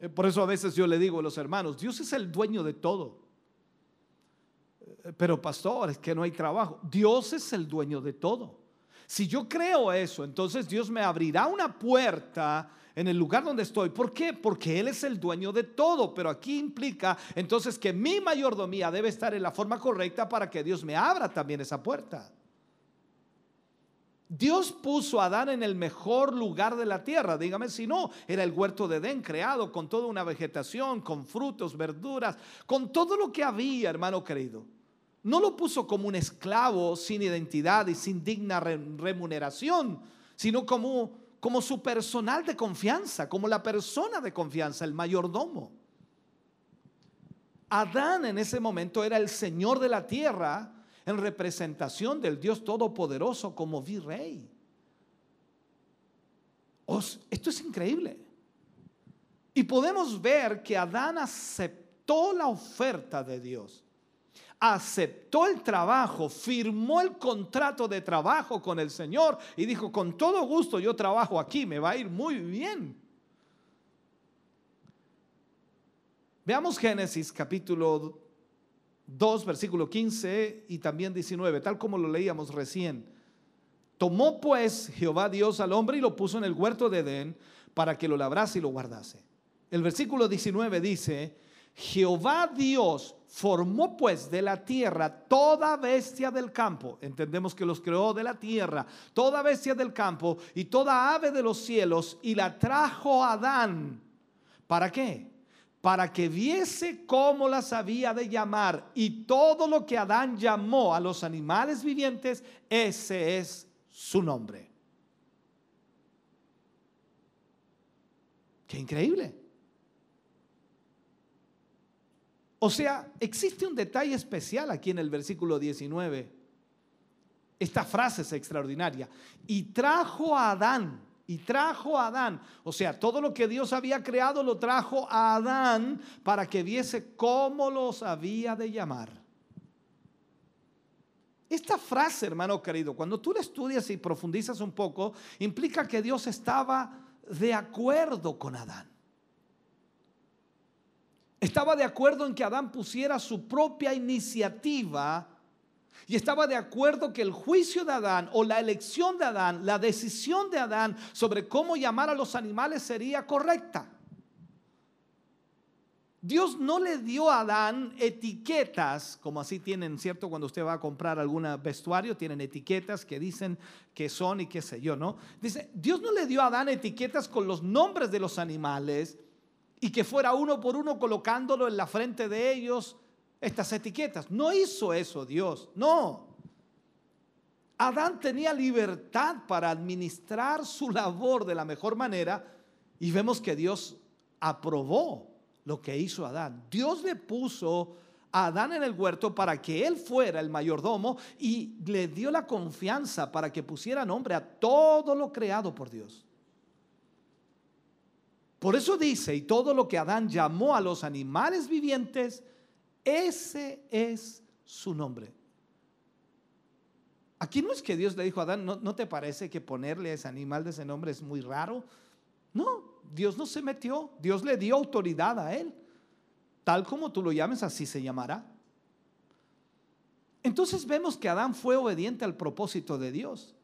Eh, por eso a veces yo le digo a los hermanos, Dios es el dueño de todo. Eh, pero pastor, es que no hay trabajo. Dios es el dueño de todo. Si yo creo eso, entonces Dios me abrirá una puerta en el lugar donde estoy. ¿Por qué? Porque Él es el dueño de todo. Pero aquí implica entonces que mi mayordomía debe estar en la forma correcta para que Dios me abra también esa puerta. Dios puso a Adán en el mejor lugar de la tierra. Dígame si no, era el huerto de Edén creado con toda una vegetación, con frutos, verduras, con todo lo que había, hermano querido. No lo puso como un esclavo sin identidad y sin digna remuneración, sino como como su personal de confianza, como la persona de confianza, el mayordomo. Adán en ese momento era el Señor de la tierra en representación del Dios Todopoderoso como virrey. Esto es increíble. Y podemos ver que Adán aceptó la oferta de Dios aceptó el trabajo, firmó el contrato de trabajo con el Señor y dijo, con todo gusto yo trabajo aquí, me va a ir muy bien. Veamos Génesis capítulo 2, versículo 15 y también 19, tal como lo leíamos recién. Tomó pues Jehová Dios al hombre y lo puso en el huerto de Edén para que lo labrase y lo guardase. El versículo 19 dice, Jehová Dios formó pues de la tierra toda bestia del campo, entendemos que los creó de la tierra, toda bestia del campo y toda ave de los cielos y la trajo a Adán. ¿Para qué? Para que viese cómo las había de llamar y todo lo que Adán llamó a los animales vivientes, ese es su nombre. Qué increíble. O sea, existe un detalle especial aquí en el versículo 19. Esta frase es extraordinaria. Y trajo a Adán, y trajo a Adán. O sea, todo lo que Dios había creado lo trajo a Adán para que viese cómo los había de llamar. Esta frase, hermano querido, cuando tú la estudias y profundizas un poco, implica que Dios estaba de acuerdo con Adán. Estaba de acuerdo en que Adán pusiera su propia iniciativa y estaba de acuerdo que el juicio de Adán o la elección de Adán, la decisión de Adán sobre cómo llamar a los animales sería correcta. Dios no le dio a Adán etiquetas, como así tienen, ¿cierto? Cuando usted va a comprar algún vestuario, tienen etiquetas que dicen que son y qué sé yo, ¿no? Dice, Dios no le dio a Adán etiquetas con los nombres de los animales y que fuera uno por uno colocándolo en la frente de ellos estas etiquetas. No hizo eso Dios, no. Adán tenía libertad para administrar su labor de la mejor manera y vemos que Dios aprobó lo que hizo Adán. Dios le puso a Adán en el huerto para que él fuera el mayordomo y le dio la confianza para que pusiera nombre a todo lo creado por Dios. Por eso dice, y todo lo que Adán llamó a los animales vivientes, ese es su nombre. Aquí no es que Dios le dijo a Adán, ¿no, ¿no, te parece que ponerle a ese animal de ese nombre es muy raro? No, Dios no se metió, Dios le dio autoridad a él. Tal como tú lo llames, así se llamará. Entonces vemos que Adán fue obediente al propósito de Dios.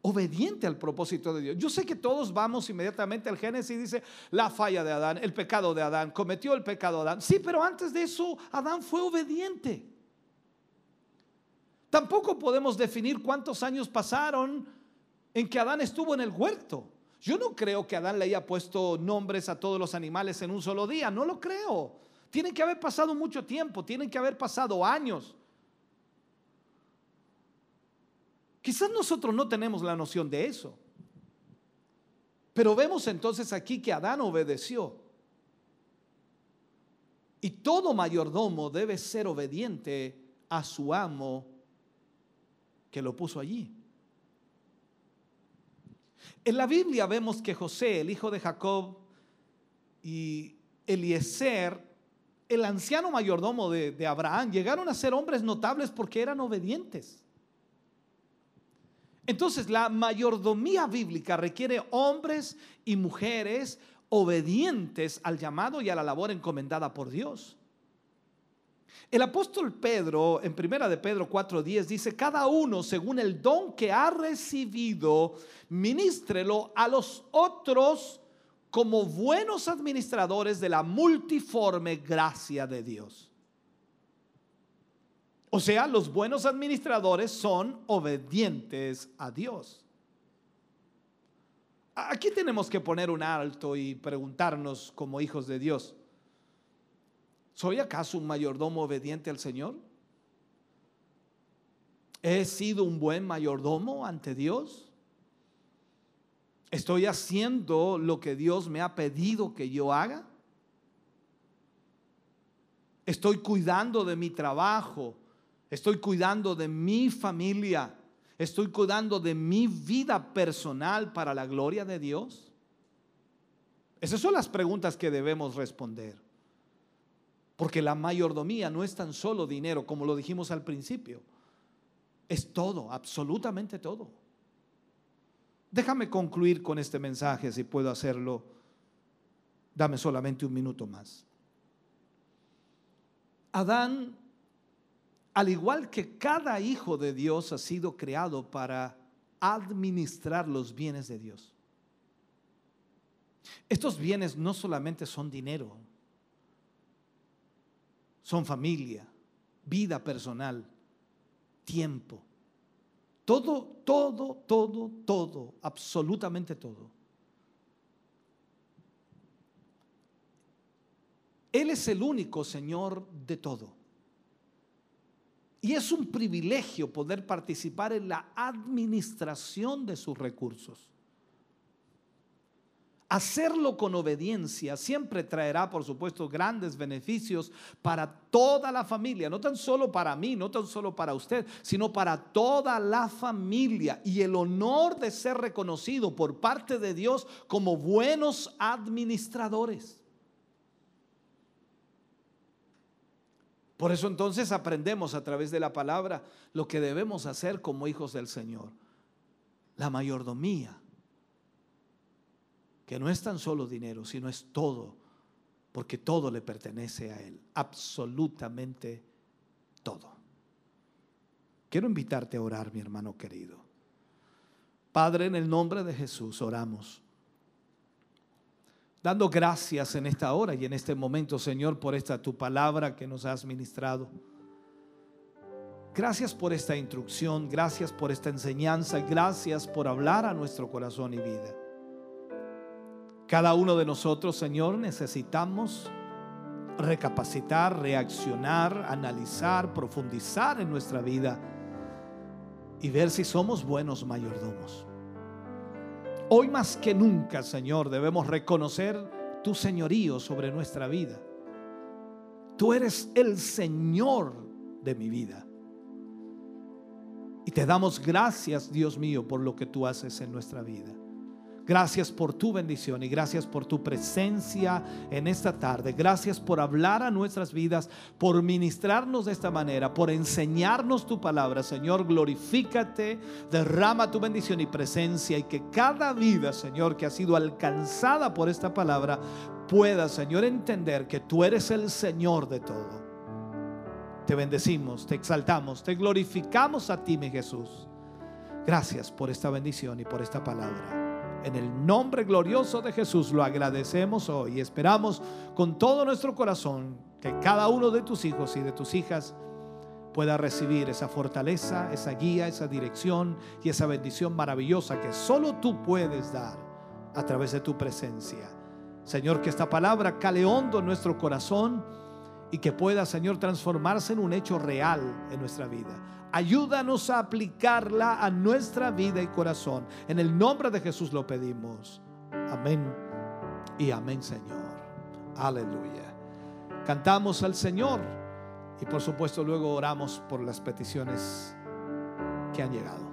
Obediente al propósito de Dios. Yo sé que todos vamos inmediatamente al Génesis y dice la falla de Adán, el pecado de Adán, cometió el pecado de Adán. Sí, pero antes de eso Adán fue obediente. Tampoco podemos definir cuántos años pasaron en que Adán estuvo en el huerto. Yo no creo que Adán le haya puesto nombres a todos los animales en un solo día, no lo creo. Tiene que haber pasado mucho tiempo, tienen que haber pasado años. Quizás nosotros no tenemos la noción de eso. Pero vemos entonces aquí que Adán obedeció. Y todo mayordomo debe ser obediente a su amo que lo puso allí. En la Biblia vemos que José, el hijo de Jacob, y Eliezer, el anciano mayordomo de, de, Abraham, llegaron a ser hombres notables porque eran obedientes. Entonces, la mayordomía bíblica requiere hombres y mujeres obedientes al llamado y a la labor encomendada por Dios. El apóstol Pedro, en primera de Pedro 4:10, dice, cada uno según el don que ha recibido, ministrelo a los otros como buenos administradores de la multiforme gracia de Dios. O sea, los buenos administradores son obedientes a Dios. Aquí tenemos que poner un alto y preguntarnos como hijos de Dios, ¿soy acaso un mayordomo obediente al Señor? ¿He sido un buen mayordomo ante Dios? ¿Estoy haciendo lo que Dios me ha pedido que yo haga? ¿Estoy cuidando de mi trabajo? Estoy cuidando de mi familia. Estoy cuidando de mi vida personal para la gloria de Dios. Esas son las preguntas que debemos responder. Porque la mayordomía no es tan solo dinero, como lo dijimos al principio. Es todo, absolutamente todo. Déjame concluir con este mensaje, si puedo hacerlo. Dame solamente un minuto más. Adán al igual que cada hijo de Dios ha sido creado para administrar los bienes de Dios. Estos bienes no solamente son dinero, son familia, vida personal, tiempo. Todo, todo, todo, todo, absolutamente todo. Él es el único Señor de todo. Y es un privilegio poder participar en la administración de sus recursos. Hacerlo con obediencia siempre traerá, por supuesto, grandes beneficios para toda la familia, no tan solo para mí, no tan solo para usted, sino para toda la familia y el honor de ser reconocido por parte de Dios como buenos administradores. Por eso entonces aprendemos a través de la palabra lo que debemos hacer como hijos del Señor. La mayordomía, que no es tan solo dinero, sino es todo porque todo le pertenece a Él, absolutamente todo. Quiero invitarte a orar, mi hermano querido. Padre, en el nombre de Jesús oramos. Dando gracias en esta hora y en este momento, Señor, por esta tu palabra que nos has ministrado. Gracias por esta instrucción, gracias por esta enseñanza, gracias por hablar a nuestro corazón y vida. Cada uno de nosotros, Señor, necesitamos recapacitar, reaccionar, analizar, profundizar en nuestra vida y ver si somos buenos mayordomos. Hoy más que nunca, Señor, debemos reconocer tu señorío sobre nuestra vida. Tú eres el Señor de mi vida. Y te damos gracias, Dios mío, por lo que tú haces en nuestra vida. Gracias por tu bendición y gracias por tu presencia en esta tarde. Gracias por hablar a nuestras vidas, por ministrarnos de esta manera, por enseñarnos tu palabra. Señor, glorifícate, derrama tu bendición y presencia y que cada vida, Señor, que ha sido alcanzada por esta palabra, pueda, Señor, entender que tú eres el Señor de todo. Te bendecimos, te exaltamos, te glorificamos a ti, mi Jesús. Gracias por esta bendición y por esta palabra. En el nombre glorioso de Jesús lo agradecemos hoy y esperamos con todo nuestro corazón que cada uno de tus hijos y de tus hijas pueda recibir esa fortaleza, esa guía, esa dirección y esa bendición maravillosa que solo tú puedes dar a través de tu presencia. Señor, que esta palabra cale hondo en nuestro corazón y que pueda, Señor, transformarse en un hecho real en nuestra vida. Ayúdanos a aplicarla a nuestra vida y corazón. En el nombre de Jesús lo pedimos. Amén y amén, Señor. Aleluya. Cantamos al Señor y por supuesto luego oramos por las peticiones que han llegado.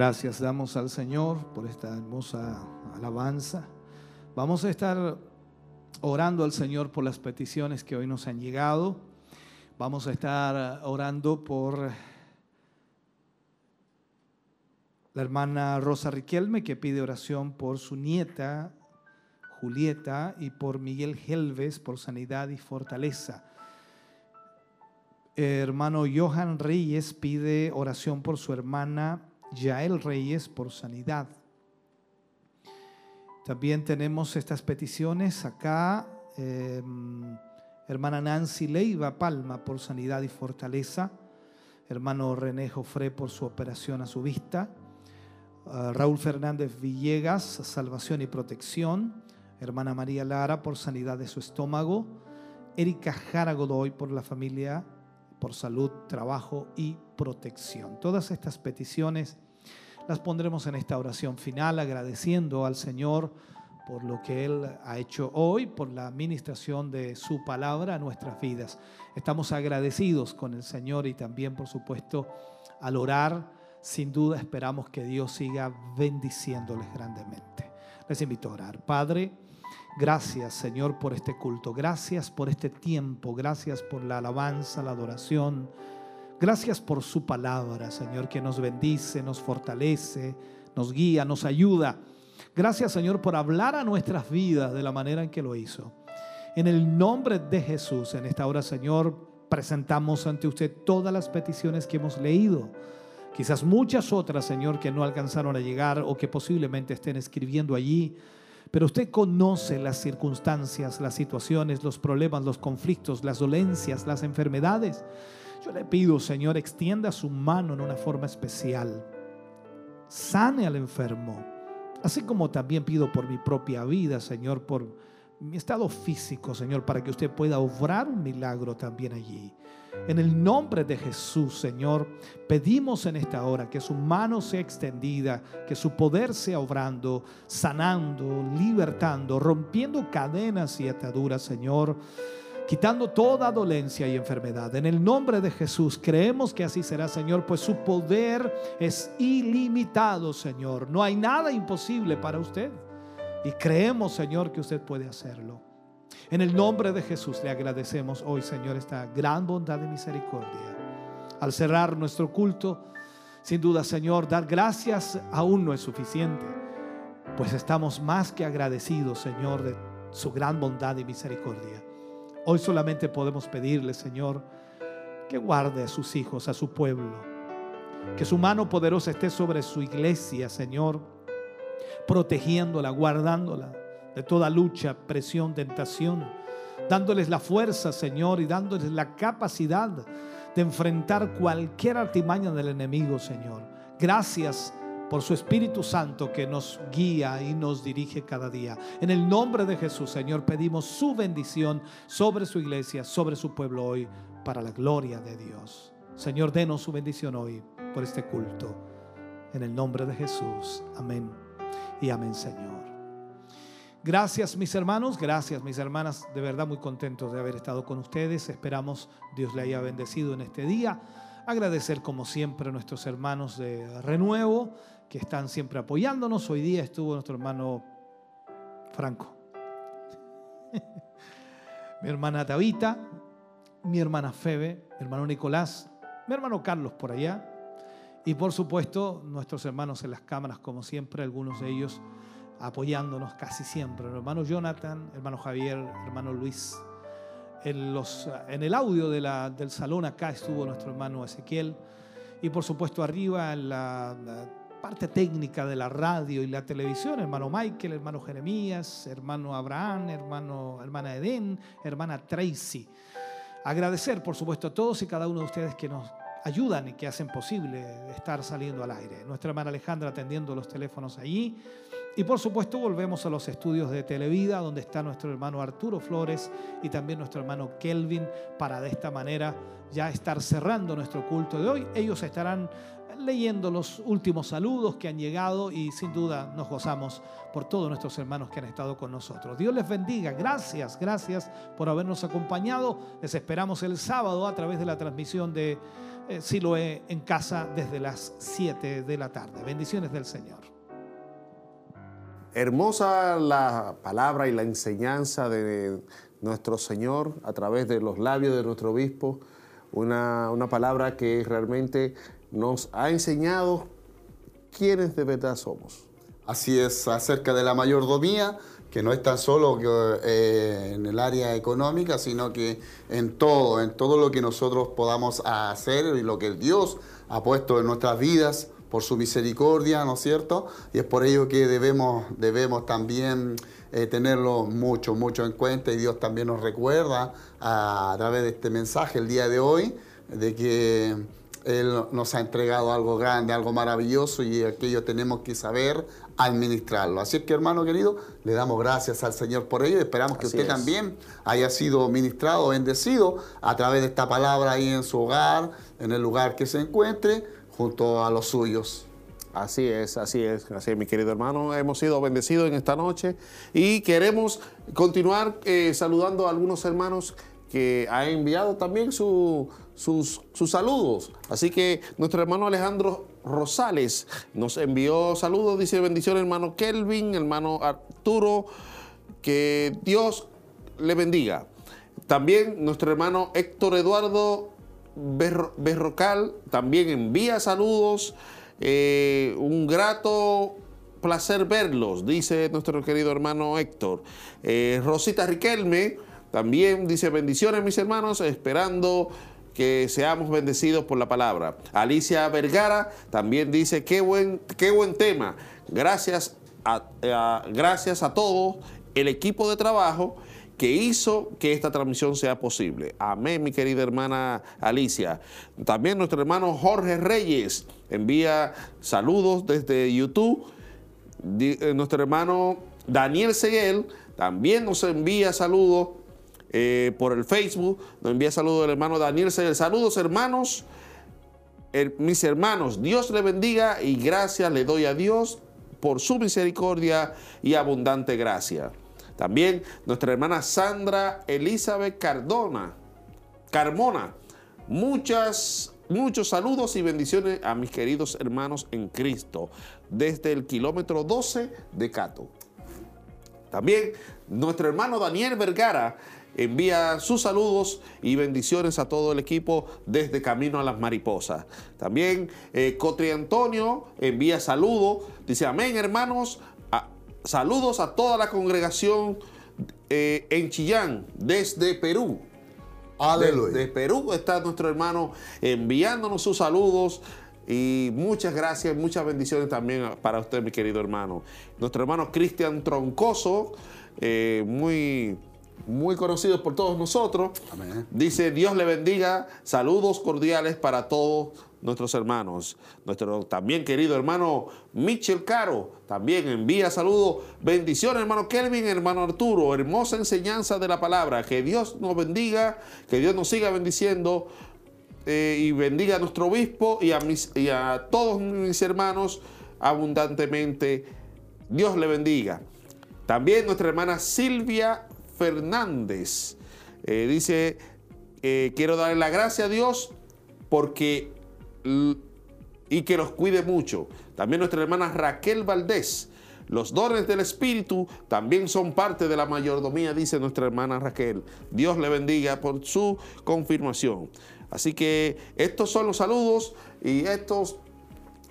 Gracias damos al Señor por esta hermosa alabanza. Vamos a estar orando al Señor por las peticiones que hoy nos han llegado. Vamos a estar orando por la hermana Rosa Riquelme que pide oración por su nieta Julieta y por Miguel Helves por sanidad y fortaleza. Hermano Johan Reyes pide oración por su hermana Yael Reyes por sanidad. También tenemos estas peticiones acá. eh, hermana Nancy Leiva Palma por sanidad y fortaleza. Hermano René Jofré por su operación a su vista. Uh, Raúl Fernández Villegas, salvación y protección. Hermana María Lara por sanidad de su estómago. Erika Jara Godoy por la familia, por salud, trabajo y protección. Todas estas peticiones las pondremos en esta oración final agradeciendo al Señor por lo que Él ha hecho hoy, por la administración de su palabra a nuestras vidas. Estamos agradecidos con el Señor y también, por supuesto, al orar, sin duda esperamos que Dios siga bendiciéndoles grandemente. Les invito a orar. Padre, gracias Señor por este culto, gracias por este tiempo, gracias por la alabanza, la adoración. Gracias por su palabra, Señor, que nos bendice, nos fortalece, nos guía, nos ayuda. Gracias, Señor, por hablar a nuestras vidas de la manera en que lo hizo. En el nombre de Jesús, en esta hora, Señor, presentamos ante usted todas las peticiones que hemos leído. Quizás muchas otras, Señor, que no alcanzaron a llegar o que posiblemente estén escribiendo allí. Pero usted conoce las circunstancias, las situaciones, los problemas, los conflictos, las dolencias, las enfermedades. Yo le pido, Señor, extienda su mano en una forma especial. Sane al enfermo. Así como también pido por mi propia vida, Señor, por mi estado físico, Señor, para que usted pueda obrar un milagro también allí. En el nombre de Jesús, Señor, pedimos en esta hora que su mano sea extendida, que su poder sea obrando, sanando, libertando, rompiendo cadenas y ataduras, Señor quitando toda dolencia y enfermedad. En el nombre de Jesús creemos que así será, Señor, pues su poder es ilimitado, Señor. No hay nada imposible para usted. Y creemos, Señor, que usted puede hacerlo. En el nombre de Jesús le agradecemos hoy, Señor, esta gran bondad y misericordia. Al cerrar nuestro culto, sin duda, Señor, dar gracias aún no es suficiente, pues estamos más que agradecidos, Señor, de su gran bondad y misericordia. Hoy solamente podemos pedirle, Señor, que guarde a sus hijos, a su pueblo. Que su mano poderosa esté sobre su iglesia, Señor, protegiéndola, guardándola de toda lucha, presión, tentación, dándoles la fuerza, Señor, y dándoles la capacidad de enfrentar cualquier artimaña del enemigo, Señor. Gracias por su Espíritu Santo que nos guía y nos dirige cada día. En el nombre de Jesús, Señor, pedimos su bendición sobre su iglesia, sobre su pueblo hoy, para la gloria de Dios. Señor, denos su bendición hoy por este culto. En el nombre de Jesús. Amén. Y amén, Señor. Gracias mis hermanos, gracias mis hermanas, de verdad muy contentos de haber estado con ustedes. Esperamos Dios le haya bendecido en este día. Agradecer como siempre a nuestros hermanos de Renuevo que están siempre apoyándonos. Hoy día estuvo nuestro hermano Franco, mi hermana Tabita, mi hermana Febe, mi hermano Nicolás, mi hermano Carlos por allá y por supuesto nuestros hermanos en las cámaras como siempre, algunos de ellos apoyándonos casi siempre. El hermano Jonathan, hermano Javier, hermano Luis. En, los, en el audio de la, del salón acá estuvo nuestro hermano Ezequiel. Y por supuesto arriba en la, parte técnica de la radio y la televisión, hermano Michael, hermano Jeremías, hermano Abraham, hermano, hermana Eden, hermana Tracy. Agradecer, por supuesto, a todos y cada uno de ustedes que nos ayudan y que hacen posible estar saliendo al aire. Nuestra hermana Alejandra atendiendo los teléfonos allí. Y por supuesto volvemos a los estudios de Televida, donde está nuestro hermano Arturo Flores y también nuestro hermano Kelvin, para de esta manera ya estar cerrando nuestro culto de hoy. Ellos estarán leyendo los últimos saludos que han llegado y sin duda nos gozamos por todos nuestros hermanos que han estado con nosotros. Dios les bendiga. Gracias, gracias por habernos acompañado. Les esperamos el sábado a través de la transmisión de eh, Siloé en casa desde las 7 de la tarde. Bendiciones del Señor. Hermosa la palabra y la enseñanza de nuestro Señor a través de los labios de nuestro obispo. Una, una palabra que realmente nos ha enseñado quiénes de verdad somos. Así es, acerca de la mayordomía, que no es tan solo eh, en el área económica, sino que en todo, en todo lo que nosotros podamos hacer y lo que Dios ha puesto en nuestras vidas por su misericordia, ¿no es cierto? Y es por ello que debemos, debemos también eh, tenerlo mucho, mucho en cuenta y Dios también nos recuerda a través de este mensaje el día de hoy de que él nos ha entregado algo grande, algo maravilloso y aquello tenemos que saber administrarlo. Así es que hermano querido, le damos gracias al Señor por ello y esperamos que Así usted es. también haya sido ministrado, bendecido a través de esta palabra ahí en su hogar, en el lugar que se encuentre, junto a los suyos. Así es, así es, así es, mi querido hermano. Hemos sido bendecidos en esta noche y queremos continuar eh, saludando a algunos hermanos que han enviado también su- sus, saludos. Así que nuestro hermano Alejandro Rosales nos envió saludos, dice bendiciones hermano Kelvin, hermano Arturo, que Dios le bendiga. También nuestro hermano Héctor Eduardo Berro- Berrocal también envía saludos. Eh, un grato placer verlos, dice nuestro querido hermano Héctor. Eh, Rosita Riquelme también dice bendiciones mis hermanos, esperando que seamos bendecidos por la palabra. Alicia Vergara también dice qué buen, qué buen tema. Gracias a, a- gracias a todos el equipo de trabajo que hizo que esta transmisión sea posible. Amén, mi querida hermana Alicia. También nuestro hermano Jorge Reyes envía saludos desde YouTube. Eh, nuestro hermano Daniel Seguel también nos envía saludos eh, por el Facebook. Nos envía saludos el hermano Daniel. Saludos, hermanos. Mis hermanos, Dios le bendiga y gracias le doy a Dios por su misericordia y abundante gracia. También nuestra hermana Sandra Elizabeth Cardona, Carmona. Muchas, muchos saludos y bendiciones a mis queridos hermanos en Cristo desde el kilómetro 12 de Cato. También nuestro hermano Daniel Vergara envía sus saludos y bendiciones a todo el equipo desde Camino a las Mariposas. También eh, Cotri Antonio envía saludos, dice amén hermanos, A- saludos a toda la congregación eh, en Chillán desde Perú. Aleluya. De, de Perú está nuestro hermano enviándonos sus saludos y muchas gracias, muchas bendiciones también para usted, mi querido hermano. Nuestro hermano Cristian Troncoso, eh, muy, muy conocido por todos nosotros, Amén. dice: Dios le bendiga, saludos cordiales para todos nuestros hermanos. Nuestro también querido hermano Michel Caro también envía saludos, bendiciones, hermano Kelvin, hermano Arturo, hermosa enseñanza de la palabra. Que Dios nos bendiga, que Dios nos siga bendiciendo eh, y bendiga a nuestro obispo y a, mis, y a todos mis hermanos abundantemente. Dios le bendiga. También nuestra hermana Silvia Fernández eh, dice, eh, quiero darle la gracia a Dios porque y que los cuide mucho. También nuestra hermana Raquel Valdés. Los dones del Espíritu también son parte de la mayordomía, dice nuestra hermana Raquel. Dios le bendiga por su confirmación. Así que estos son los saludos y estos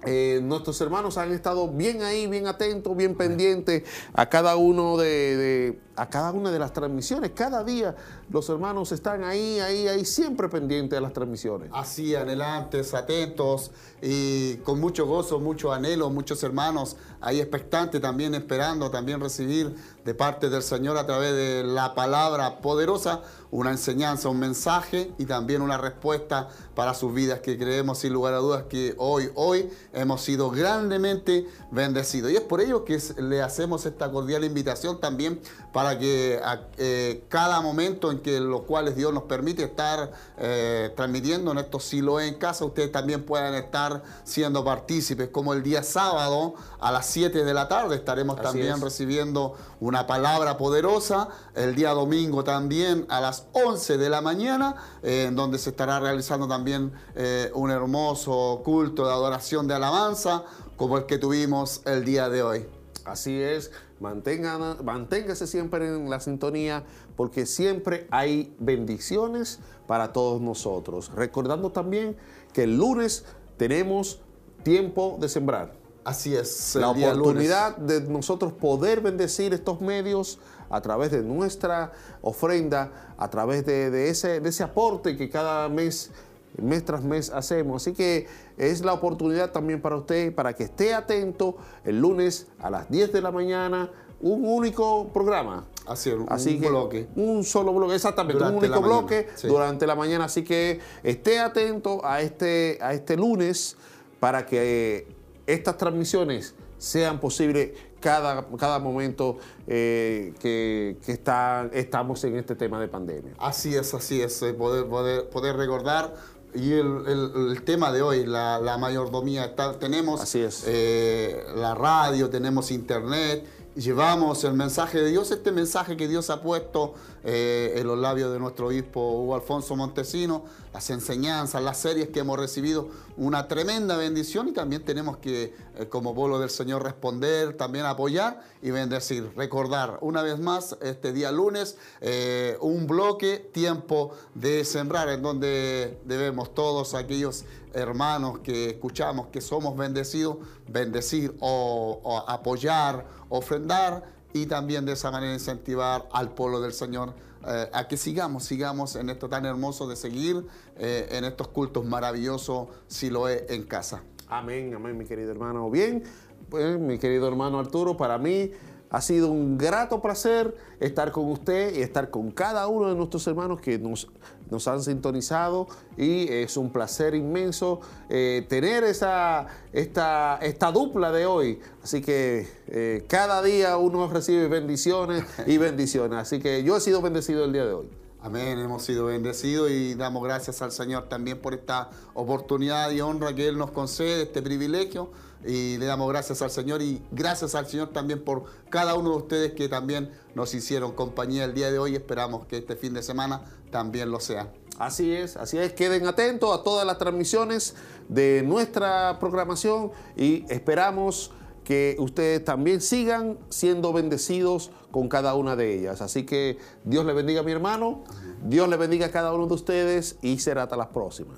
eh, nuestros hermanos han estado bien ahí, bien atentos, bien pendientes a cada uno de, a cada una de las transmisiones. Cada día los hermanos están ahí, ahí, ahí, siempre pendientes de las transmisiones. Así, anhelantes, atentos y con mucho gozo, mucho anhelo, muchos hermanos ahí expectantes también esperando también recibir de parte del Señor a través de la palabra poderosa una enseñanza, un mensaje y también una respuesta para sus vidas que creemos sin lugar a dudas que hoy, hoy hemos sido grandemente bendecidos. Y es por ello que le hacemos esta cordial invitación también para que a- eh, cada momento en que los cuales Dios nos permite estar eh, transmitiendo en estos silos en casa, ustedes también puedan estar siendo partícipes, como el día sábado a las 7 de la tarde estaremos Así también es. recibiendo una palabra poderosa, el día domingo también a las 11 de la mañana, eh, en donde se estará realizando también eh, un hermoso culto de adoración de alabanza, como el que tuvimos el día de hoy. Así es, mantengan, manténgase siempre en la sintonía porque siempre hay bendiciones para todos nosotros. Recordando también que el lunes tenemos tiempo de sembrar. Así es, la lunes. oportunidad de nosotros poder bendecir estos medios a través de nuestra ofrenda, a través de, de ese, de ese aporte que cada mes, mes tras mes hacemos. Así que es la oportunidad también para usted, para que esté atento el lunes a las 10 de la mañana, un único programa. Así es, un Así que bloque. un solo bloque, exactamente, Durante un único bloque sí. durante la mañana. Así que esté atento a este, a este lunes para que estas transmisiones sean posibles cada, cada momento eh, que, que está- estamos en este tema de pandemia. Así es, así es, eh, poder, poder, poder recordar. Y el, el- el tema de hoy, la, la mayordomía, está- tenemos Así es. eh, la radio, tenemos internet, llevamos el mensaje de Dios, este mensaje que Dios ha puesto eh, en los labios de nuestro obispo Hugo Alfonso Montesino, las enseñanzas, las series que hemos recibido, una tremenda bendición y también tenemos que, eh, como pueblo del Señor, responder, también apoyar y bendecir. Recordar una vez más este día lunes eh, un bloque, tiempo de sembrar, en donde debemos todos aquellos hermanos que escuchamos que somos bendecidos, bendecir o, o apoyar, ofrendar y también de esa manera incentivar al pueblo del Señor eh, a que sigamos, sigamos en esto tan hermoso de seguir eh, en estos cultos maravillosos si lo es en casa. Amén, amén, mi querido hermano. Bien, pues, mi querido hermano Arturo, para mí ha sido un grato placer estar con usted y estar con cada uno de nuestros hermanos que nos, nos han sintonizado y es un placer inmenso eh, tener esa, esta, esta dupla de hoy. Así que eh, cada día uno recibe bendiciones y bendiciones. Así que yo he sido bendecido el día de hoy. Amén, hemos sido bendecidos y damos gracias al Señor también por esta oportunidad y honra que Él nos concede, este privilegio. Y le damos gracias al Señor y gracias al Señor también por cada uno de ustedes que también nos hicieron compañía el día de hoy. Esperamos que este fin de semana también lo sea. Así es, así es. Queden atentos a todas las transmisiones de nuestra programación y esperamos que ustedes también sigan siendo bendecidos con cada una de ellas. Así que Dios le bendiga a mi hermano, Dios le bendiga a cada uno de ustedes y será hasta la próxima.